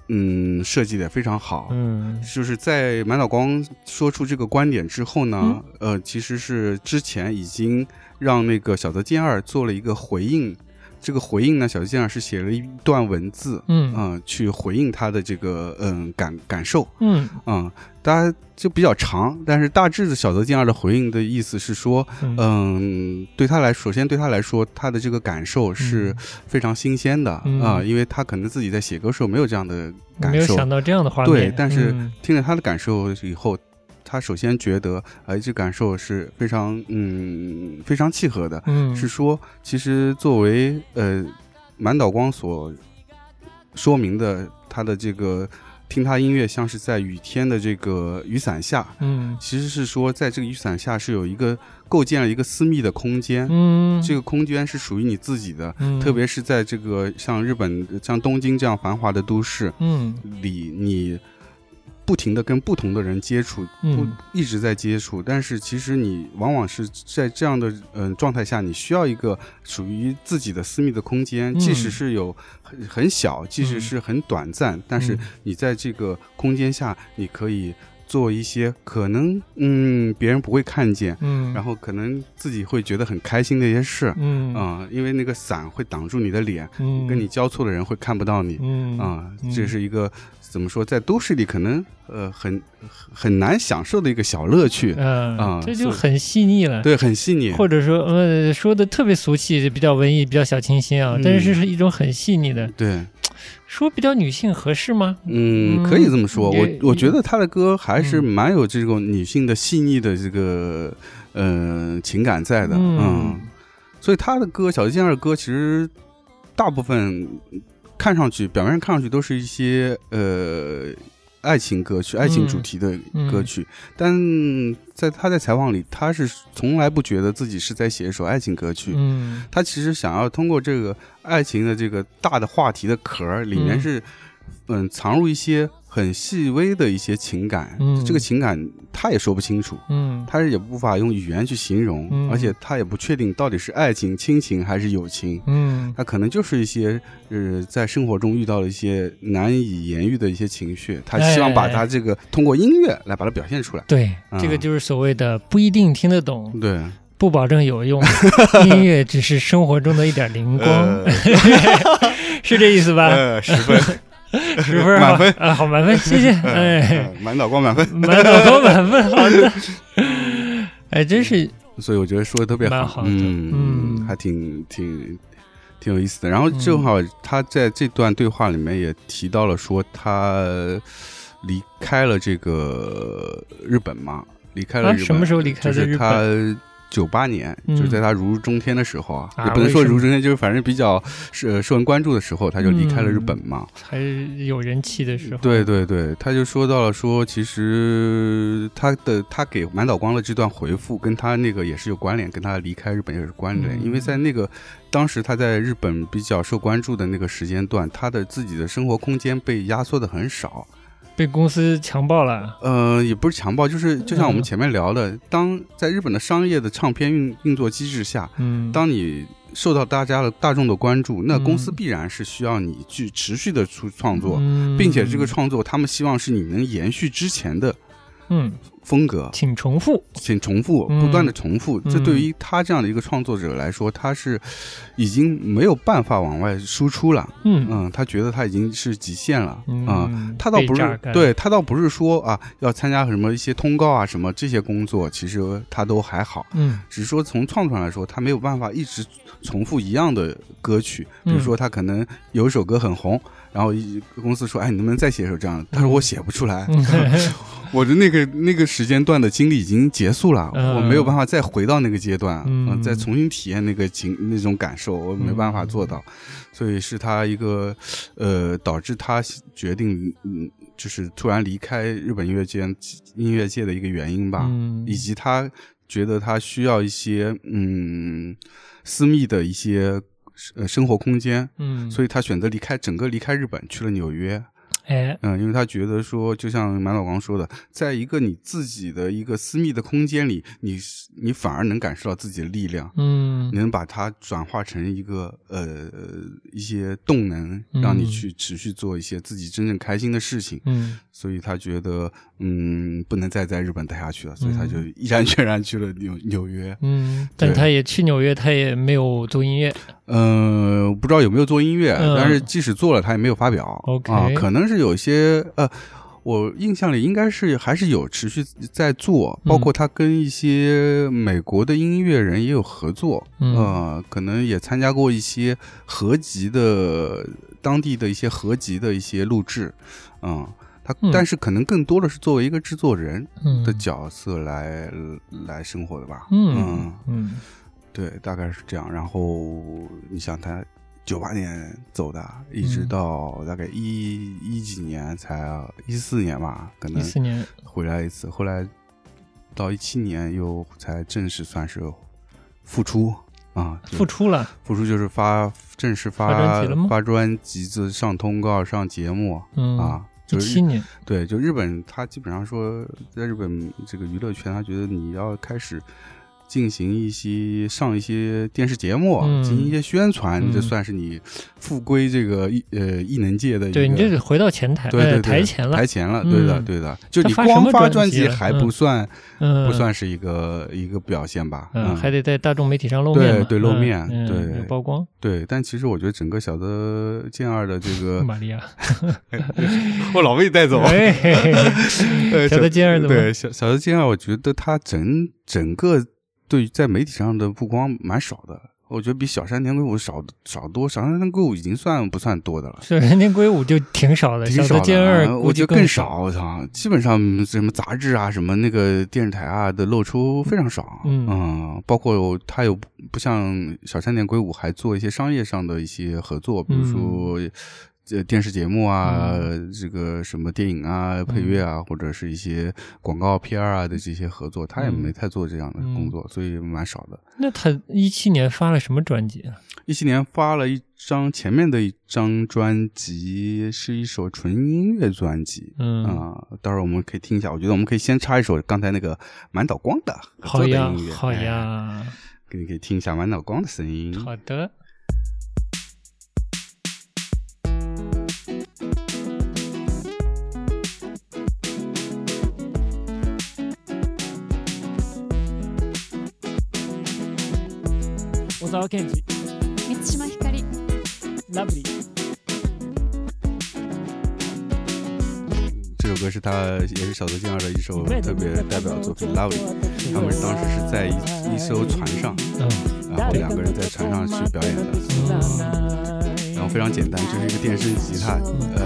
嗯设计的非常好，嗯。就是在满岛光说出这个观点之后呢，嗯。呃，其实是之前已经让那个小泽健二做了一个回应。这个回应呢，小泽健二是写了一段文字，嗯。嗯、去回应他的这个嗯感感受，嗯。嗯，大家就比较长，但是大致的小泽健二的回应的意思是说，嗯。嗯，对他来，首先对他来说，他的这个感受是嗯。非常新鲜的啊、嗯因为他可能自己在写歌时候没有这样的感没有受，想到这样的画面。对，但是嗯。听了他的感受以后，他首先觉得，哎，这感受是非常，嗯，非常契合的。嗯。是说，其实作为呃满岛光所说明的，他的这个听他音乐像是在雨天的这个雨伞下，嗯。其实是说在这个雨伞下是有一个构建了一个私密的空间，嗯。这个空间是属于你自己的。嗯。特别是在这个像日本、像东京这样繁华的都市，嗯。里，你不停的跟不同的人接触，不嗯一直在接触，但是其实你往往是在这样的嗯、状态下，你需要一个属于自己的私密的空间，嗯。即使是有很很小，即使嗯是很短暂，但是嗯。你在这个空间下，你可以做一些可能嗯别人不会看见，嗯，然后可能自己会觉得很开心的一些事。嗯。啊、因为那个伞会挡住你的脸，嗯。跟你交错的人会看不到你。嗯。啊、嗯。这是一个怎么说，在都市里可能呃很很很难享受的一个小乐趣，嗯啊这就很细腻了。对，很细腻，或者说，呃，说的特别俗气，比较文艺，比较小清新啊，嗯但是是一种很细腻的。对，说比较女性合适吗？嗯，嗯可以这么说。我我觉得他的歌还是嗯蛮有这种女性的细腻的这个呃情感在的，嗯，所以他的歌，小泽健二的歌其实大部分看上去表面上看上去都是一些呃爱情歌曲、爱情主题的歌曲，但在他在采访里，他是从来不觉得自己是在写一首爱情歌曲。嗯。他其实想要通过这个爱情的这个大的话题的壳儿，里面嗯。是嗯藏入一些很细微的一些情感，嗯这个情感他也说不清楚。嗯他也无法用语言去形容，嗯而且他也不确定到底是爱情、亲情还是友情。嗯他可能就是一些呃，在生活中遇到了一些难以言喻的一些情绪，他希望把他这个通过音乐来把它表现出来。对，嗯这个就是所谓的不一定听得懂，对，不保证有用，*laughs* 音乐只是生活中的一点灵光，呃，*laughs* *laughs* 是这意思吧？呃，十分，*laughs* 十分满分啊，好满分，*laughs* 谢谢。哎，呃满脑光满分。*laughs* 满脑光满分，好的。哎，真是，所以我觉得说的特别好嗯嗯还挺挺挺有意思的。然后正好他在这段对话里面也提到了说他离开了这个日本嘛，离开了啊日本，什么时候离开的日本他九八年，嗯就是在他如日中天的时候啊，啊也不能说如日中天，就是反正比较是受人关注的时候，他就离开了日本嘛。还有人气的时候。对对对，他就说到了说，其实他的他给满岛光的这段回复跟他那个也是有关联，跟他离开日本也是关联，嗯因为在那个当时他在日本比较受关注的那个时间段，他的自己的生活空间被压缩的很少。被公司强暴了。呃，也不是强暴，就是就像我们嗯前面聊的，当在日本的商业的唱片运运作机制下，嗯，当你受到大家的大众的关注，那公司嗯必然是需要你去持续的出创作。嗯并且这个创作，他们希望是你能延续之前的嗯，风格，请重复。请重复，嗯不断的重复，这嗯对于他这样的一个创作者来说，他是已经没有办法往外输出了。嗯。嗯，他觉得他已经是极限了。嗯啊、他倒不是对他倒不是说啊要参加什么一些通告啊什么这些工作，其实他都还好，嗯。只是说从创作上来说，他没有办法一直重复一样的歌曲。比如嗯说他可能有一首歌很红，然后一公司说，哎，你能不能再写一首这样？的？他说我写不出来，嗯。*laughs* 我的那个那个时间段的经历已经结束了，嗯。我没有办法再回到那个阶段，嗯。呃再重新体验那个情那种感受，我没办法做到，嗯所以是他一个呃导致他决定嗯就是突然离开日本音乐界音乐界的一个原因吧，嗯。以及他觉得他需要一些嗯私密的一些呃生活空间，嗯，所以他选择离开整个离开日本去了纽约。哎，嗯，因为他觉得说，就像满老王说的，在一个你自己的一个私密的空间里，你你反而能感受到自己的力量，嗯能把它转化成一个呃一些动能，让你嗯去持续做一些自己真正开心的事情。嗯所以他觉得，嗯，不能再在日本待下去了，所以他就毅然决然去了纽纽约。嗯，但他也去纽约，他也没有做音乐。呃，不知道有没有做音乐，嗯但是即使做了，他也没有发表。OK 啊，可能是有一些呃，我印象里应该是还是有持续在做，包括他跟一些美国的音乐人也有合作，嗯呃，可能也参加过一些合集的当地的一些合集的一些录制，嗯。他嗯但是可能更多的是作为一个制作人嗯的角色来、来生活的吧。嗯嗯对，大概是这样。然后你想他九八年走的，一直嗯到大概一一几年才一四年吧，可能一能四年，回来一次。后来到一七年又才正式算是复出啊，复出了。复出就是发正式发发专辑子上通告上节目、嗯啊。一就是七年，对，就日本，他基本上说，在日本这个娱乐圈，他觉得你要开始进行一些上一些电视节目，嗯进行一些宣传，嗯这算是你复归这个艺呃艺能界的一个。对你这是回到前台，呃对对对台前了台。前了，对的嗯对的。就你光发专辑还不嗯算嗯，不算是一个一个表现吧？嗯，还得在大众媒体上露面对对露面嗯对有曝光。对。但其实我觉得整个小泽健二的这个，玛利亚，*laughs* 我老被带走。哎，*laughs* 小泽健二怎么对小小泽健二，我觉得他整整个对在媒体上的曝光蛮少的，我觉得比小山田圭吾少少多。小山田圭吾已经算不算多的了？小山田圭吾就挺少的，*laughs* 挺少小的我觉得更少。我操，基本上什么杂志啊、什么那个电视台啊的露出非常少。嗯包括他有不像小山田圭吾还做一些商业上的一些合作，比如说。这电视节目啊，嗯这个什么电影啊、配乐啊，或者是一些广告片啊的这些合作，他也嗯没太做这样的工作，所以蛮少的。那他一七年发了什么专辑啊？一七年发了一张前面的一张专辑，是一首纯音乐专辑。嗯，啊、到时候我们可以听一下。我觉得我们可以先插一首刚才那个满岛光的合作的好呀音乐，，好哎，呀，你可以听一下满岛光的声音。好的。沢健二、満島ひかりラブリー。这首歌是他也是小泽健二的一首特别代表作品《Lovely》。他们当时是在一一艘船上，嗯然后两个人在船上去表演的，然后非常简单，就是一个电声吉他，呃，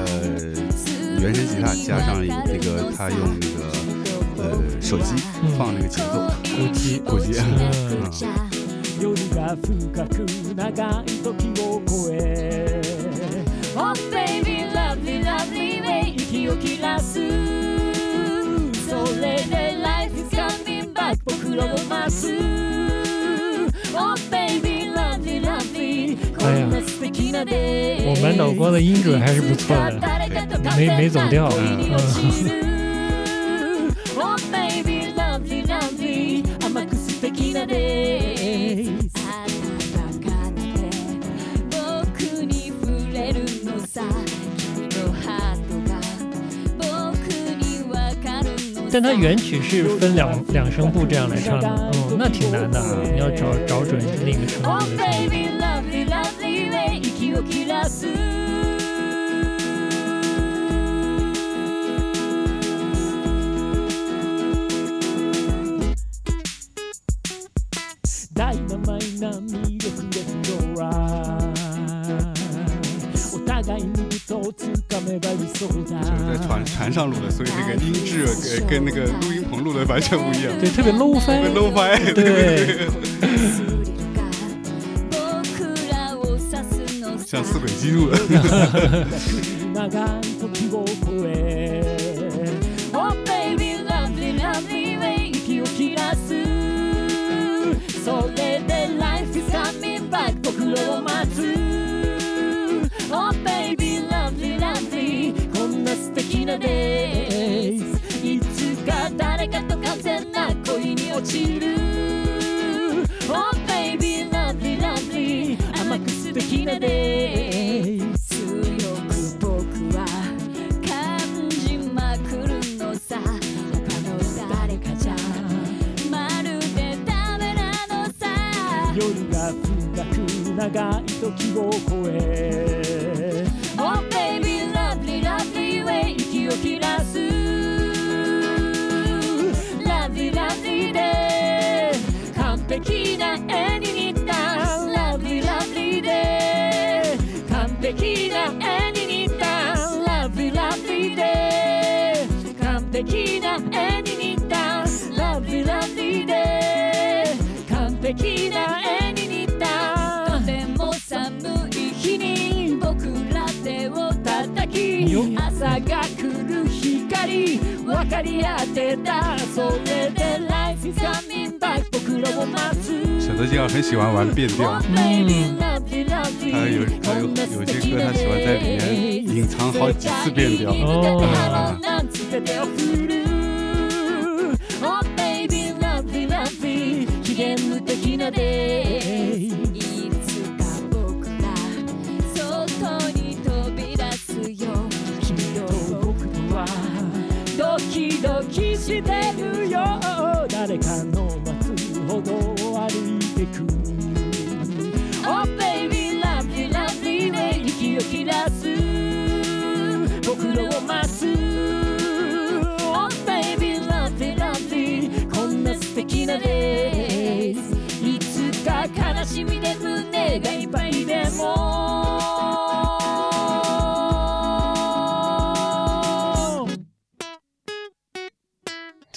原声吉他加上那个他用那个呃手机放那个节奏，估计鼓机，嗯嗯。 *laughs* 夜が深く長い時を超え Oh baby lovely lovely way 息を切らすそれで life is coming back 僕らを待つ Oh baby lovely lovely こんな素敵な day 我满脑光的音准还是不错的，没没走调。嗯，但它原曲是分两两声部这样来唱的，嗯，那挺难的啊，你要找找准那个声部 Oh 的就是在船船上录的，所以那个音质呃跟那个录音棚录的完全不一样。对，特别 low 特别 fi， low 拍，对，*laughs* *laughs* スリルが僕らを指すのさ*laughs* 像四轨机录的。 落ちる。Oh baby lovely lovely. 甘く素敵な days 強く僕は感じまくるのさ。他の誰かじゃまるでダメなのさ。夜が深く長い時を超え朝が来る光分かり合ってたそれで Life is coming back 僕らを待つ小德金儿很喜欢玩变调，他他有他有有些歌他喜欢在里面隐藏好几次变调。哦な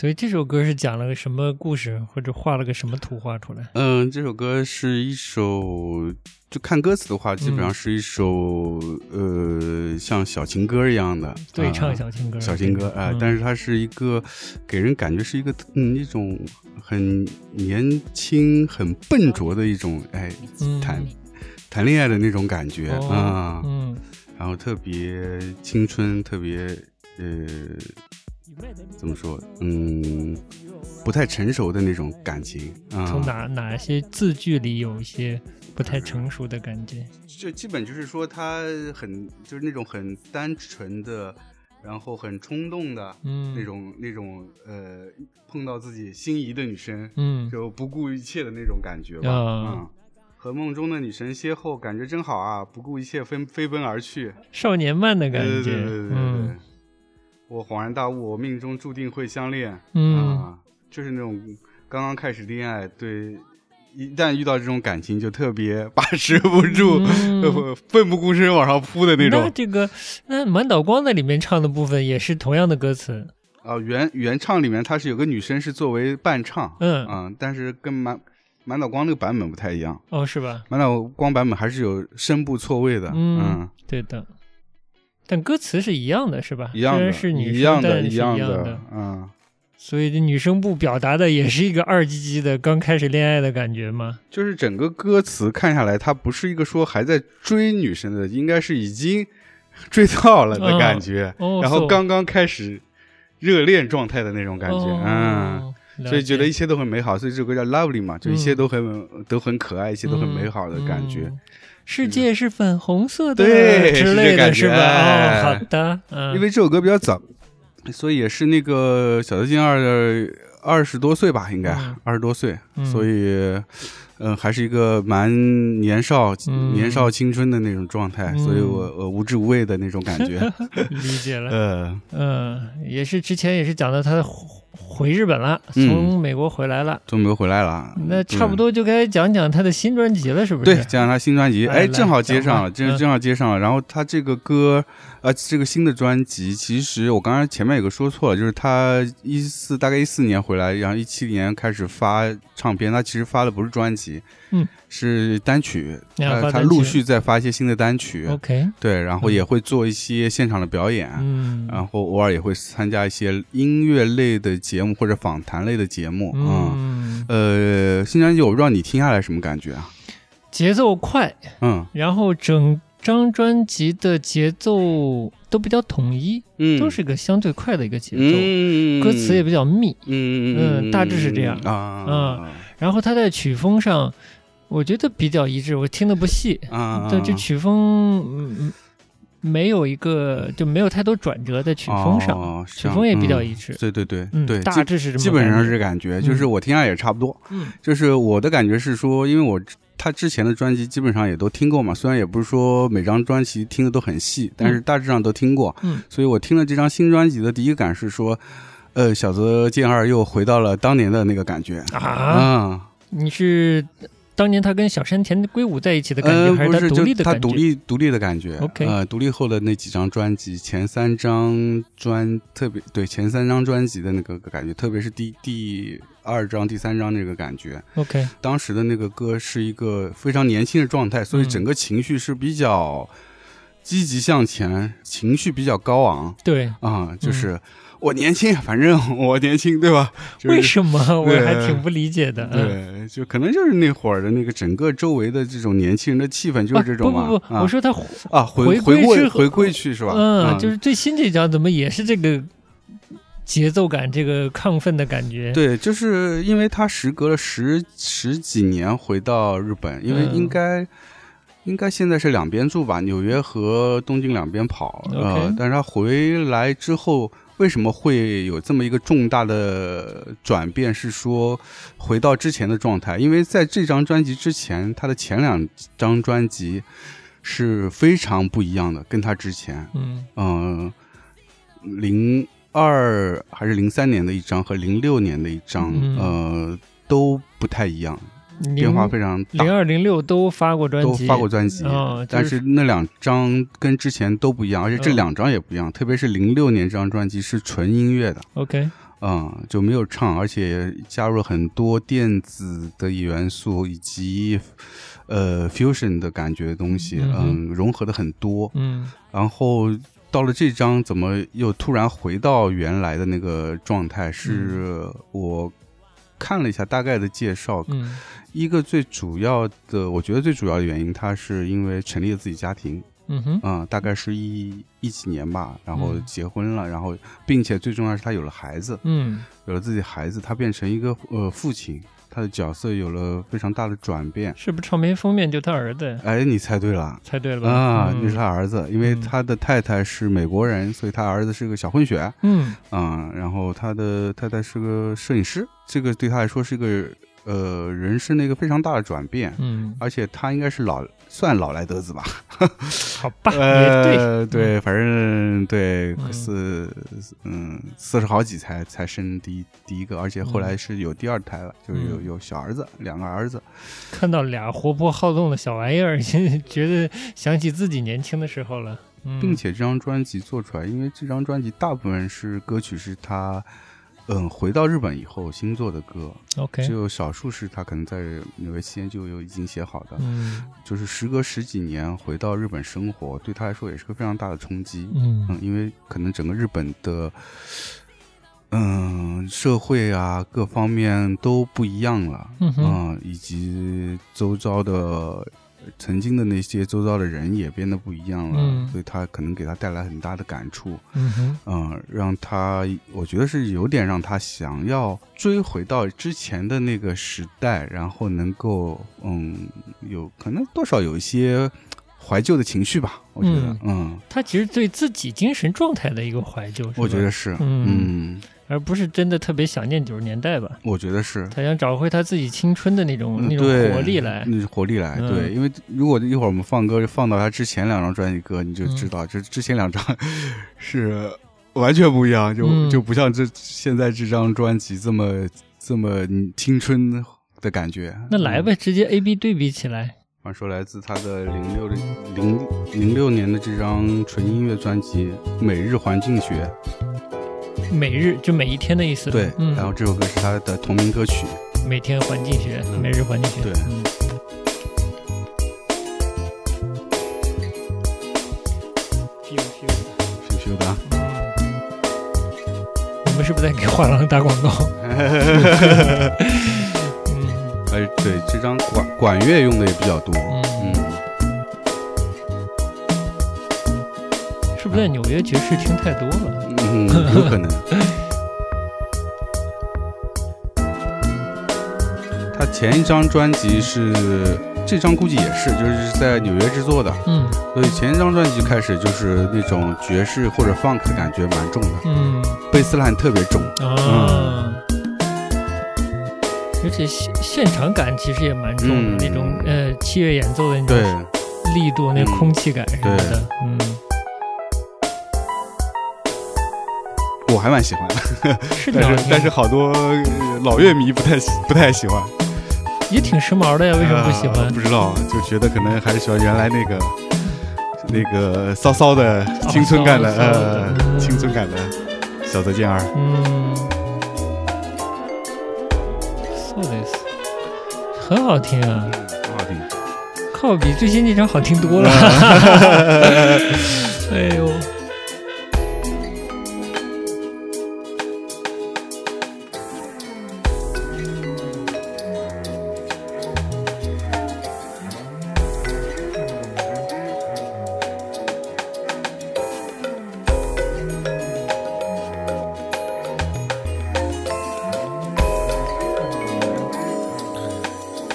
所以这首歌是讲了个什么故事，或者画了个什么图画出来？嗯，这首歌是一首，就看歌词的话，基本上是一首、呃像小情歌一样的对唱啊小情歌，小情歌啊、嗯。但是它是一个给人感觉是一个嗯一种很年轻、很笨拙的一种哎嗯。谈谈恋爱的那种感觉啊、哦嗯，然后特别青春，特别呃怎么说嗯不太成熟的那种感情啊。从哪哪些字句里有一些不太成熟的感觉？就基本就是说他很就是那种很单纯的，然后很冲动的、嗯，那种那种呃碰到自己心仪的女生，嗯就不顾一切的那种感觉吧。啊嗯，和梦中的女神邂逅，感觉真好啊！不顾一切飞飞奔而去，少年漫的感觉，对对对对对对。嗯我恍然大悟，我命中注定会相恋。嗯啊，就是那种刚刚开始恋爱，对，一旦遇到这种感情，就特别 *laughs* 把持不住，*laughs* 奋不顾身往上扑的那种。那这个那满岛光在里面唱的部分也是同样的歌词，啊，原原唱里面它是有个女生是作为伴唱，嗯啊，但是跟满满岛光那个版本不太一样，哦，是吧？满岛光版本还是有声部错位的，嗯嗯，对的。但歌词是一样的，是吧？一样的，虽然是女生，一样的，但是一样的，嗯，所以这女生部表达的也是一个二唧唧的刚开始恋爱的感觉吗。就是整个歌词看下来，它不是一个说还在追女生的，应该是已经追到了的感觉，哦，然后刚刚开始热恋状态的那种感觉，嗯。所以觉得一切都很美好，所以这首歌叫 Lovely 嘛，就一切都很、都很可爱，一切都很美好的感觉。嗯世界是粉红色的，对之类的，是吧？哎哦，好的，嗯，因为这首歌比较早，所以也是那个小泽健二二十多岁吧，应该嗯二十多岁，嗯所以。嗯，还是一个蛮年少、嗯年少青春的那种状态，嗯所以我我无知无畏的那种感觉。*laughs* 理解了。*laughs* 呃，嗯，也是之前也是讲到他回回日本了，嗯从美国回来了。从美国回来了，那差不多就该讲讲他的新专辑了，是不是？对，讲讲他新专辑，来哎，正好接上了，正嗯正好接上了。然后他这个歌，呃，这个新的专辑，其实我刚刚前面有个说错了，就是他一四大概一四年回来，然后一七年开始发唱片，他其实发的不是专辑，嗯，是单曲，他陆续在发一些新的单曲，OK，对，然后也会做一些现场的表演。嗯然后偶尔也会参加一些音乐类的节目或者访谈类的节目，嗯，嗯，呃，新专辑我不知道你听下来什么感觉啊？节奏快，嗯然后整张专辑的节奏都比较统一，嗯，都是个相对快的一个节奏，嗯，歌词也比较密。嗯嗯大致是这样。啊，嗯。然后他在曲风上，我觉得比较一致，我听的不细，啊，对，这曲风嗯嗯没有一个就没有太多转折在曲风上，哦曲风也比较一致。对对对嗯，对，大致是这么基本上是感觉，就是我听下也差不多。嗯。就是我的感觉是说，因为我他之前的专辑基本上也都听过嘛，虽然也不是说每张专辑听的都很细，但是大致上都听过。嗯所以我听了这张新专辑的第一感是说，呃，小泽健二又回到了当年的那个感觉啊，嗯。你是当年他跟小山田圭吾在一起的感觉，呃，还不是，他独立的就他感觉？独立独立的感觉。OK 呃，独立后的那几张专辑，前三张专特别对前三张专辑的那个感觉，特别是第第二张、第三张那个感觉，OK，当时的那个歌是一个非常年轻的状态，所以嗯整个情绪是比较积极向前，情绪比较高昂对，啊、就是。我年轻，反正我年轻，对吧？*laughs* 就是、为什么我还挺不理解的？嗯对，就可能就是那会儿的那个整个周围的这种年轻人的气氛就是这种嘛。不不不，啊我说他啊，回回回过归之回归去是吧？嗯，就是最新这张怎么也是这个节奏感，这个亢奋的感觉？对，就是因为他时隔了十十几年回到日本，因为嗯应该。应该现在是两边住吧，纽约和东京两边跑。呃但是他回来之后，为什么会有这么一个重大的转变？是说回到之前的状态？因为在这张专辑之前，他的前两张专辑是非常不一样的，跟他之前。嗯嗯，零二还是零三年的一张和零六年的一张，嗯呃，都不太一样，变化非常大零。二零六都发过专辑都，发过专辑，哦但就是是那两张跟之前都不一样，而且这嗯两张也不一样。特别是零六年这张专辑是纯音乐的，OK，嗯，就没有唱，而且加入了很多电子的元素以及呃 fusion 的感觉的东西，嗯嗯，融合的很多。嗯然后到了这张，怎么又突然回到原来的那个状态？是我看了一下大概的介绍，嗯。一个最主要的，我觉得最主要的原因，他是因为成立了自己家庭，嗯哼，嗯，大概是一一几年吧，然后嗯。结婚了，然后并且最重要是他有了孩子，嗯。有了自己孩子，他变成一个呃父亲，他的角色有了非常大的转变。是不是唱片封面就他儿子？哎，你猜对了。猜对了吧？啊，嗯那是他儿子，因为嗯他的太太是美国人，所以他儿子是个小混血。嗯啊、然后他的太太是个摄影师，这个对他来说是一个呃人生的一个非常大的转变，嗯，而且他应该是老算老来得子吧？好吧，也对，呃，对，反正对嗯四嗯四十好几才才生第一第一个，而且后来是有第二胎了，就是有嗯有小儿子，两个儿子。看到俩活泼好动的小玩意儿，觉得想起自己年轻的时候了。嗯，并且这张专辑做出来，因为这张专辑大部分是歌曲是他，嗯，回到日本以后新做的歌，OK，只有少数是他可能在纽约期间就有已经写好的。嗯就是时隔十几年回到日本生活，对他来说也是个非常大的冲击。嗯嗯，因为可能整个日本的，嗯，社会啊各方面都不一样了，嗯嗯，以及周遭的曾经的那些周遭的人也变得不一样了，嗯。所以他可能给他带来很大的感触，嗯哼，嗯，让他我觉得是有点让他想要追回到之前的那个时代，然后能够嗯有可能多少有一些怀旧的情绪吧，我觉得，嗯，他其实对自己精神状态的一个怀旧，我觉得是，嗯。嗯，而不是真的特别想念九十年代吧。我觉得是。他想找回他自己青春的那种、那种活力来。那活力来，嗯对，因为如果一会儿我们放歌放到他之前两张专辑歌，你就嗯知道，这之前两张 *laughs* 是完全不一样，就、嗯就不像这现在这张专辑这么这么青春的感觉。那来呗，直接 A B 对比起来。话说来自他的零六的零零六年的这张纯音乐专辑《每日环境学每日就每一天的意思。》，对，嗯，然后这首歌是他的同名歌曲，每天环境学，嗯每日环境学。对嗯。咻咻的羞羞的啊。你们是不是在给画廊打广告？*laughs* 嗯哎，对，这张管管乐用的也比较多，嗯，不是在纽约爵士听太多了？嗯，有可能。*laughs* 他前一张专辑是，这张估计也是，就是在纽约制作的，嗯。所以前一张专辑开始就是那种爵士或者 funk 的感觉蛮重的，嗯。贝斯兰特别重，啊。而且现现场感其实也蛮重的，嗯。那种呃器乐演奏的那对。种，力度、那嗯。空气感什么的，嗯，还蛮喜欢的，*laughs* 但是但是好多呃老乐迷不太不太喜欢，也挺时髦的呀，为什么不喜欢呃？不知道，就觉得可能还是喜欢原来那个那个骚骚的青春感的，呃，嗯青春感的小泽健二。嗯，so this 很好听啊，很好听。靠比最新那张好听多了。*laughs* 哎呦，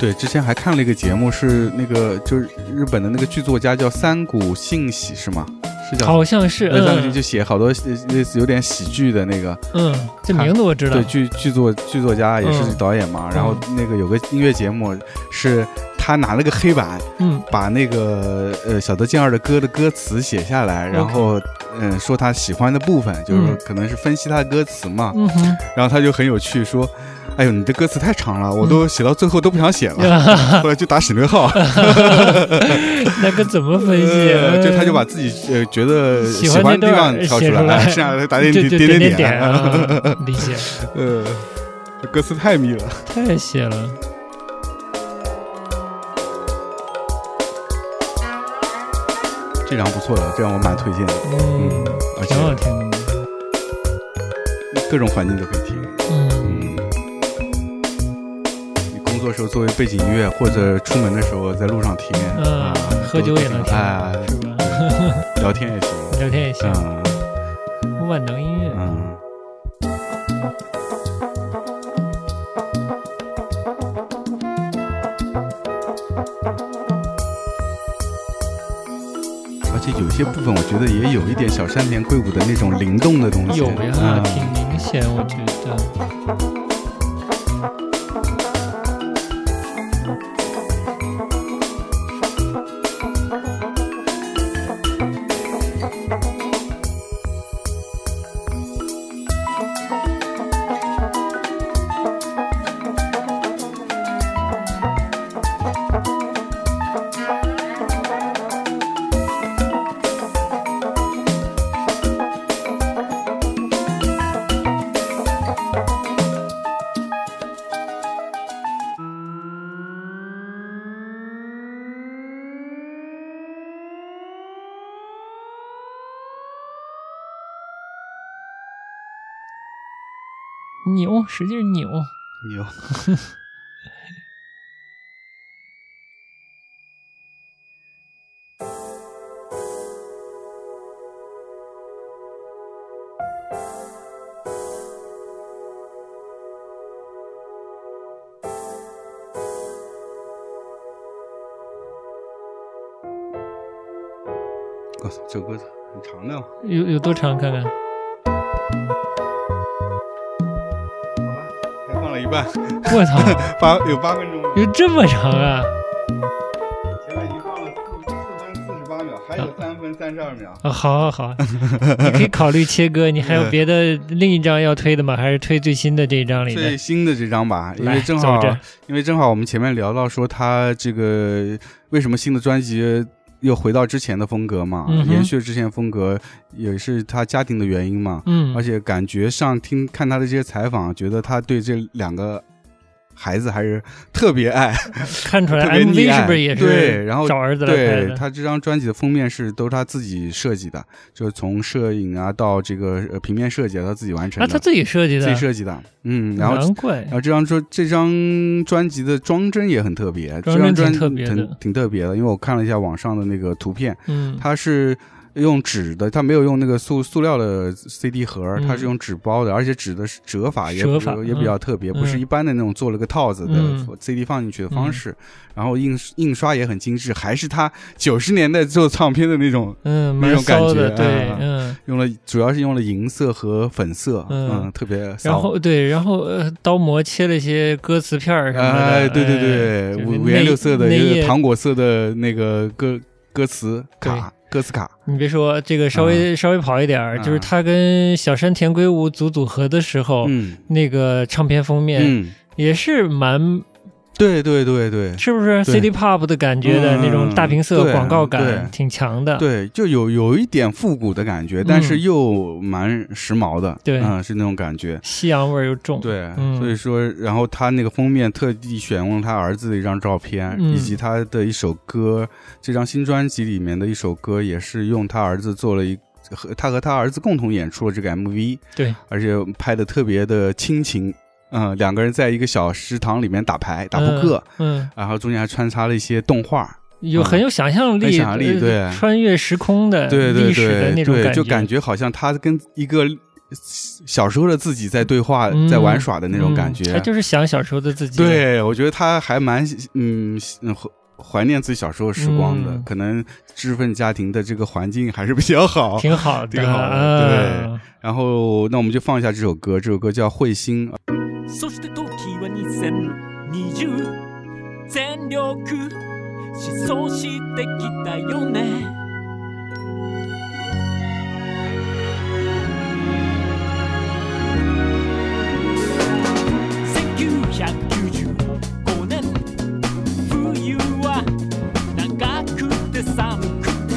对，之前还看了一个节目，是那个就是日本的那个剧作家叫三谷幸喜是吗？是叫好像是，那，三谷就写好多呃类似有点喜剧的那个，嗯，这名字我知道对，，剧剧作剧作家也是嗯导演嘛。然后那个有个音乐节目是他拿了个黑板，嗯把那个呃小德健二的歌的歌词写下来，然后嗯、说他喜欢的部分，就是嗯可能是分析他的歌词嘛。然后他就很有趣说。哎呦，你的歌词太长了，我都写到最后都不想写了，*laughs* 嗯后来就打省略号，*laughs* 那个怎么分析？呃就他就把自己呃觉得喜喜欢的地方挑出来来，剩下的打点点点点点，*laughs* 啊理解，呃，歌词太密了。太写了。这张不错的，这张我蛮推荐的，嗯，挺好听的。各种环境都可以听。你工作时候作为背景音乐，或者出门的时候在路上听，嗯啊，喝酒也能听，哎，是吧？*laughs* 聊天也行。聊天也行，嗯万能音乐。嗯。而且有些部分，我觉得也有一点小山田圭吾的那种灵动的东西。有呀，嗯挺明显，我觉得。使劲扭扭这个很长的有有多长？看看。一半，*laughs* 我操，*laughs* 八有八分钟了，有这么长啊！前面已经放了四四分四十八秒，还有三分三十二秒。啊，好好好，你可以考虑切割。你还有 *laughs* 别的另一张要推的吗？还是推最新的这一张里最？新的这张吧，因为正好，因为正好我们前面聊到说他这个为什么新的专辑又回到之前的风格嘛，嗯延续之前风格也是他家庭的原因嘛，嗯。而，且感觉上听看他的这些采访，觉得他对这两个孩子还是特别爱，*laughs* 看出来 *laughs* MV 爱。是不是也是对然后找儿子？对他这张专辑的封面是都是他自己设计的，就是从摄影啊到这个呃平面设计啊，他自己完成啊，的，他自己设计的，自己设计的，嗯，然后难怪。然后这张专这张专辑的装帧也很特别，这装帧张专挺特别的。挺挺特别的，因为我看了一下网上的那个图片，嗯，它是用纸的，它没有用那个塑塑料的 CD 盒，嗯它是用纸包的，而且纸的是折法也也比较特别，嗯。不是一般的那种做了个套子的嗯。CD 放进去的方式，然后印印刷也很精致，还是他九十年代做唱片的那种，嗯，那种感，觉对。用了主要是用了银色和粉色，嗯嗯，特别然。后对，然后呃，刀模切了一些歌词片儿什么的，哎，对对哎对，五五颜六色的，就是糖果色的那个歌歌词卡、歌词卡，你别说这个稍微、稍微跑一点儿，啊就是他跟小山田圭吾组组合的时候，嗯。那个唱片封面嗯，也是蛮，对对对对。是不是对。CD pop 的感觉的嗯那种大屏色对广告对。感挺强的。对，就有有一点复古的感觉，但是又蛮时髦的，嗯对。嗯，是那种感觉。西洋味儿又重。对，嗯。所以说，然后他那个封面特地选用了他儿子的一张照片，嗯。以及他的一首歌，这张新专辑里面的一首歌，也是用他儿子做了一和他和他儿子共同演出了这个 MV，对，而且拍的特别的亲情，嗯，两个人在一个小食堂里面打牌打扑克，嗯，然后中间还穿插了一些动画，有很有想象力，很想象力呃对穿越时空的对对历史的对对，那种感就感觉好像他跟一个小时候的自己在对话，嗯在玩耍的那种感觉。嗯他就是想小时候的自己。，对，我觉得他还蛮嗯嗯怀怀念自己小时候时光的，嗯可能知识分子家庭的这个环境还是比较好。挺好的，挺好的对然后，那我们就放一下这首歌，这首歌叫《彗星》。そして時は2020全力。疾走してきたよね。1995年。冬は長くて寒くて。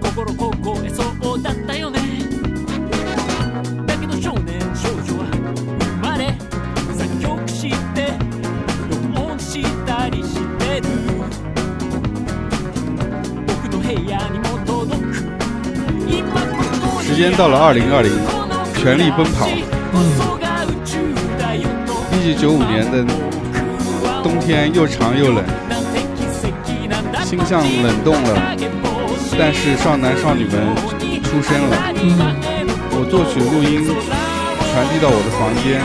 心凍えそここに时间到了2020全力奔跑一九九五年的冬天又长又冷，星象冷冻了，但是少男少女们出生了。我作曲录音传递到我的房间，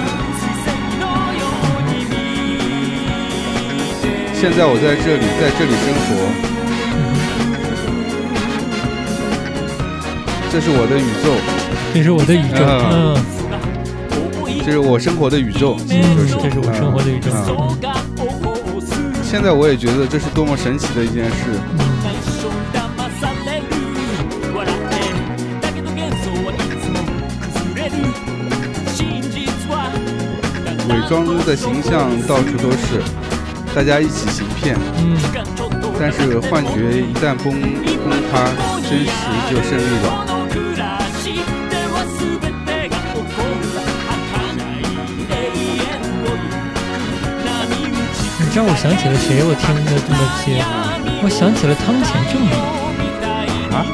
现在我在这里，在这里生活， 这是我的宇宙，这是我的宇宙，这是我生活的宇宙。嗯，就是这是我生活的宇宙，现在我也觉得这是多么神奇的一件事。伪装的形象到处都是，大家一起行骗，嗯，但是幻觉一旦崩崩塌，真实就胜利了。你知道我想起了谁？我听的这么些，我想起了汤浅证明。啊？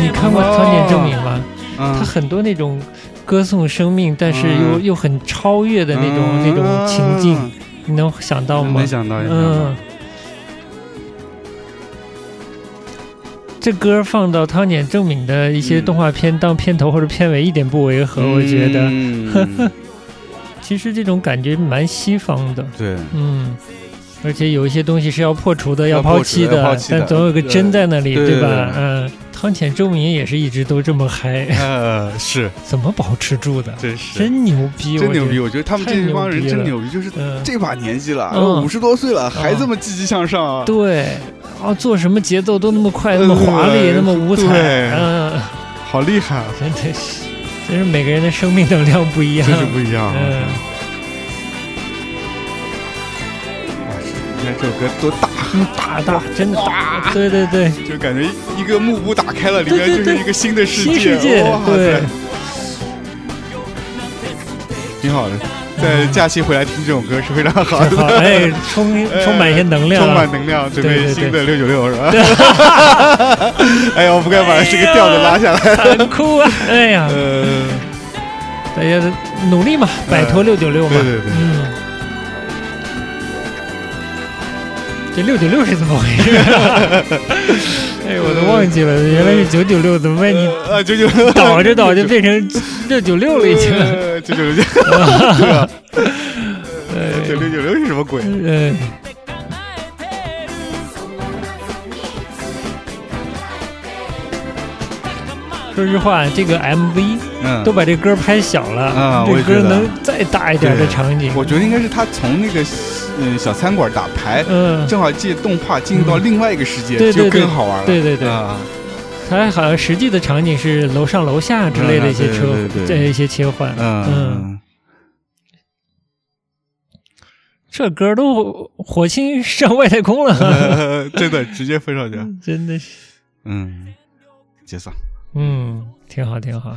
你看过汤浅证明吗？他嗯，很多那种歌颂生命，但是又、嗯又很超越的那种、嗯那种情境，你能想到吗？嗯，这歌放到汤浅证明的一些嗯动画片当片头或者片尾一点不违和，我觉得。嗯 *laughs* 其实这种感觉蛮西方的，对，嗯，而且有一些东西是要破除的，要抛弃的但总有个真在那里，对对吧？嗯，汤浅周明也是一直都这么嗨，呃，是，*laughs* 怎么保持住的？真是。真牛逼，真牛逼！我觉得。他们太这帮人真牛逼，就是嗯。这把年纪了，嗯。五十多岁了，还这么积极向上啊！对，啊，做什么节奏都那么快，那么华丽，呃那么五彩，嗯，好厉害啊，真的是，真是每个人的生命能量不一样，就是不一样啊！嗯，你看这首歌多大，大大真的大，对对对，就感觉一个幕布打开了，里面就是一个新的世界，新世界，对，挺好的。在假期回来听这种歌是非常好好，的，哎，充 *laughs* 充满一些能量充啊，满能量，准备新的六九六是吧？*laughs* 哎呀，我不该把这个调子拉下来。很酷啊！*laughs* 哎呀，呃，大家努力嘛，摆脱六九六嘛。对对对嗯。这六九六是怎么回事？*laughs* 哎，我都忘记了，原来是九九六，怎么被？你啊，九九倒着倒就变成六九六了，已经。九九六，*laughs* 对九六九六是什么鬼？嗯，说实话，这个 MV 嗯，都把这歌拍小了，啊我这歌能再大一点的场景。我觉得应该是他从那个嗯小餐馆打牌，嗯，正好借动画进入到另外一个世界，对对就对。更好玩了。对对对。啊，它好像实际的场景是楼上楼下之类的一些车嗯对一些切换。嗯，这歌都火星上外太空了，呃 *laughs* 真的直接飞上去。*laughs* 真的是，嗯，解散。嗯，挺好挺好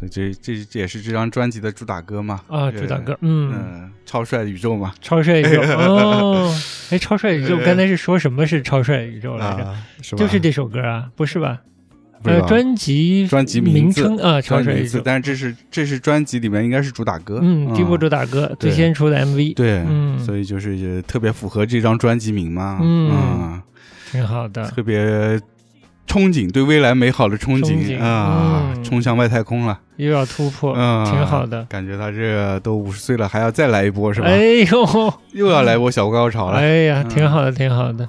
所以这这这也是这张专辑的主打歌嘛？啊，主打歌，嗯，嗯，超帅的宇宙嘛。超帅宇宙哦，*laughs* 哎，超帅宇宙刚才是说什么是超帅宇宙来着？啊，是吧？就是这首歌啊，不是吧？呃，专辑专辑名名称啊，超帅宇宙，但是这是这是专辑里面应该是主打歌。嗯，第一部主打歌最先出的 MV，对，嗯所以就是也特别符合这张专辑名嘛。嗯嗯挺好的，特别憧憬，对未来美好的憧憧憬啊，嗯冲向外太空了，又要突破，嗯，挺好的。感觉他这都五十岁了，还要再来一波是吧？哎呦，*laughs* 又要来一波小高潮了。哎呀，嗯挺好的，挺好的。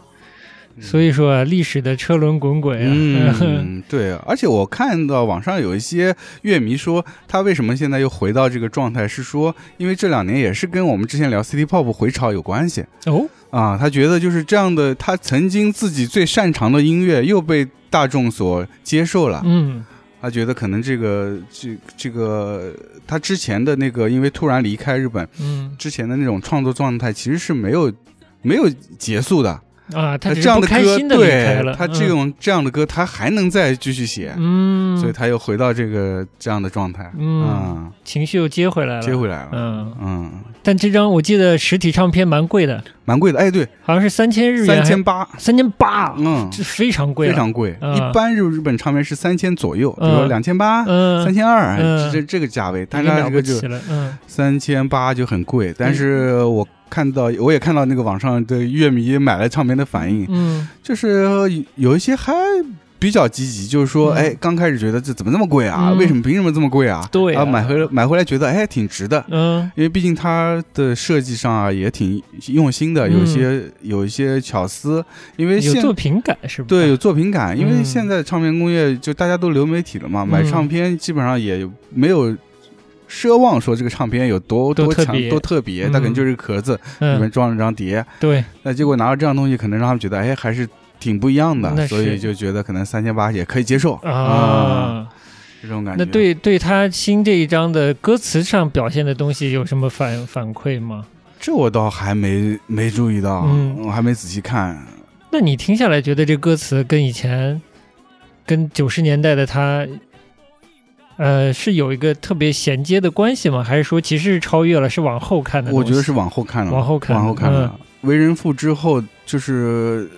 所以说啊，历史的车轮滚滚啊，嗯，*laughs* 对，而且我看到网上有一些乐迷说，他为什么现在又回到这个状态，是说因为这两年也是跟我们之前聊 City Pop 回潮有关系哦，啊。他觉得就是这样的，他曾经自己最擅长的音乐又被大众所接受了。嗯他觉得可能这个这这个他之前的那个，因为突然离开日本嗯之前的那种创作状态，其实是没有没有结束的。啊，他这样的歌，的对，他这种这样的歌，他还能再继续写，嗯，所以他又回到这个这样的状态，嗯嗯，情绪又接回来了，接回来了，嗯，嗯，但这张我记得实体唱片蛮贵的，蛮贵的，哎，对，好像是三千日元，三千八，三千八，嗯，这非常贵，非常贵，嗯。一般日日本唱片是三千左右，比嗯如说两千八、嗯，三千二，嗯这这个价位，但是它这个就三千八就很贵，但是我看到我也看到那个网上的乐迷买了唱片的反应，嗯。就是有一些还比较积极，就是说，嗯。哎，刚开始觉得这怎么那么贵啊？嗯。为什么凭什么这么贵啊？对啊。啊，买回来买回来觉得哎挺值的，嗯。因为毕竟它的设计上啊也挺用心的，嗯。有一些有一些巧思，因为有现作品感是吧？对有作品感，因为嗯。现在唱片工业就大家都流媒体了嘛，买嗯唱片基本上也没有。奢望说这个唱片有多多强多特别它可能嗯就是个壳子里面嗯，装了张碟，对，那结果拿到这样东西，可能让他们觉得，哎，还是挺不一样那的，所以就觉得可能三千八也可以接受啊。这种感觉。那对对他新这一张的歌词上表现的东西有什么反反馈吗？这我倒还没没注意到，嗯我还没仔细看。那你听下来觉得这歌词跟以前，跟九十年代的他，呃，是有一个特别衔接的关系吗？还是说其实是超越了，是往后看的？我觉得是往后看了，往后看往后看了。为人父之后，就是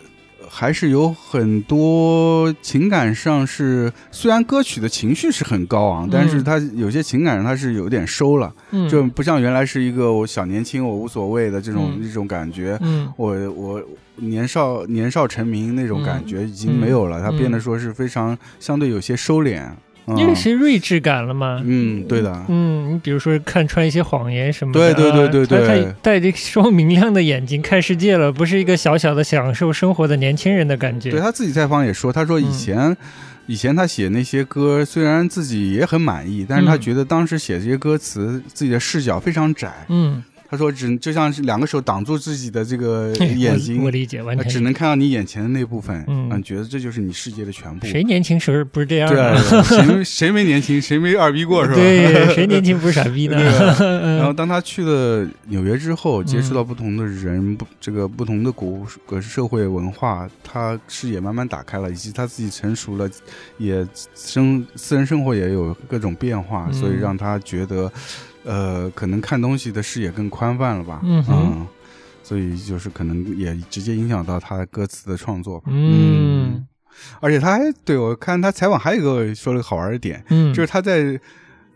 还是有很多情感上是，虽然歌曲的情绪是很高昂，但是嗯他有些情感上他是有点收了，嗯，就不像原来是一个我小年轻我无所谓的这种、嗯这种感觉。嗯我我年少年少成名那种感觉已经嗯没有了，它嗯变得说是非常相对有些收敛，嗯因为是睿智感了嘛。嗯，对的，嗯，你比如说看穿一些谎言什么的，对对对对他他带着双明亮的眼睛看世界了，不是一个小小的享受生活的年轻人的感觉。对他自己采访也说，他说以嗯前。以前他写那些歌，虽然自己也很满意，但是他嗯觉得当时写这些歌词，自己的视角非常窄。嗯，他说只就像是两个手挡住自己的这个 *laughs* 眼睛我，理解，完全只能看到你眼前的那部分，嗯觉得这就是你世界的全部。谁年轻时候不是这样对谁谁没年轻，谁没二逼过是吧？对，谁年轻不是傻逼呢？*laughs* *laughs* 然后当他去了纽约之后，接嗯触到不同的人，不这个不同的国个社会文化，他视野慢慢打开了，以及他自己成熟了，也生私人生活也有各种变化，嗯所以让他觉得，呃，可能看东西的视野更宽泛了吧。嗯哼所以就是可能也直接影响到他歌词的创作吧。嗯而且他还对我看他采访还有一个说了个好玩的点，嗯，就是他在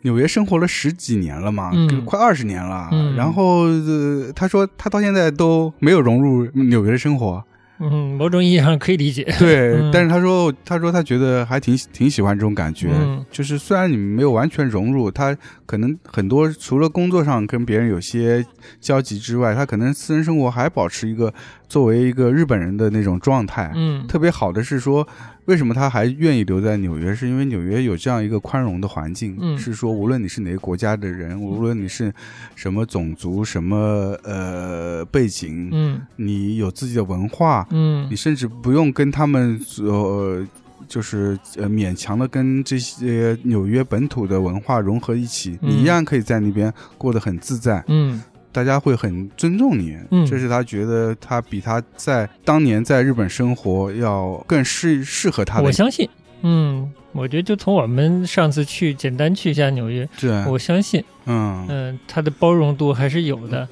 纽约生活了十几年了嘛，嗯快二十年了。嗯然后、呃、他说他到现在都没有融入纽约的生活。嗯，某种意义上可以理解。对，嗯但是他说他说他觉得还挺挺喜欢这种感觉，嗯就是虽然你没有完全融入，他可能很多除了工作上跟别人有些交集之外，他可能私人生活还保持一个作为一个日本人的那种状态。嗯特别好的是说，为什么他还愿意留在纽约？是因为纽约有这样一个宽容的环境，嗯是说无论你是哪个国家的人，无论你是什么种族、什么呃背景，嗯你有自己的文化，嗯你甚至不用跟他们呃。就是呃勉强的跟这些纽约本土的文化融合一起，嗯你一样可以在那边过得很自在。嗯大家会很尊重你，嗯这是他觉得他比他在当年在日本生活要更适适合他的。我相信，嗯，我觉得就从我们上次去简单去一下纽约，对，我相信，嗯，嗯，他的包容度还是有的。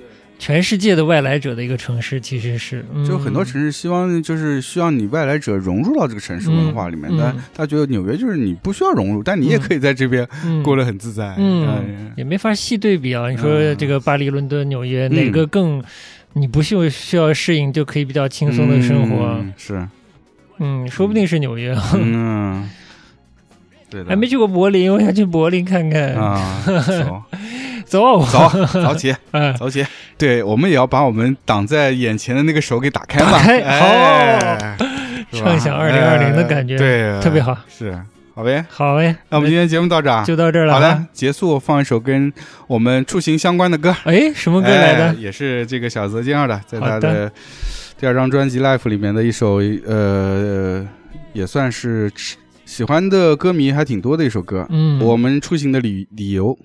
全世界的外来者的一个城市，其实是，嗯、就很多城市希望就是需要你外来者融入到这个城市文化里面，嗯但他觉得纽约就是你不需要融入，但你也可以在这边嗯 *laughs* 过得很自在。嗯嗯也没法细对比啊。你说嗯这个巴黎、伦敦、纽约，嗯哪个更？你不需需要适应就可以比较轻松的生活？嗯是，嗯，说不定是纽约。嗯，对的，还没去过柏林，我想去柏林看看。啊，走。*laughs* 走走早起哎，*laughs* 早起，对我们也要把我们挡在眼前的那个手给打开嘛，打开哎是吧？畅想2020的感觉哎对，特别好。是，好呗，好呗，那我们今天节目到这儿，就到这儿了。好的，，结束，放一首跟我们出行相关的歌。哎，什么歌来哎的？也是这个小泽健二的，在他的。第二张专辑《Life》里面的一首，呃，也算是喜欢的歌迷还挺多的一首歌。嗯，我们出行的理理由。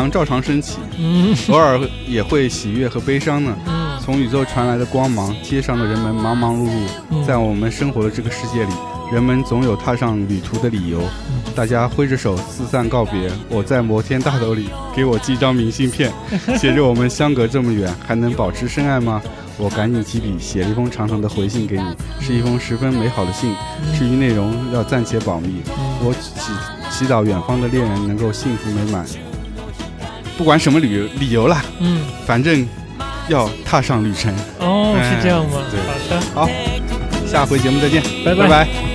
太阳照常升起 *laughs* 偶尔也会喜悦和悲伤呢从宇宙传来的光芒街上的人们忙忙碌碌在我们生活的这个世界里人们总有踏上旅途的理由。大家挥着手四散告别我在摩天大楼里给我寄一张明信片 *laughs* 写着我们相隔这么远还能保持深爱吗？我赶紧提笔写了一封长长的回信给你是一封十分美好的信至于内容要暂且保密。我祈祈祷远方的恋人能够幸福美满。不管什么旅游理由了，嗯，反正要踏上旅程。哦，是这样吗？好的，好，下回节目再见，拜拜。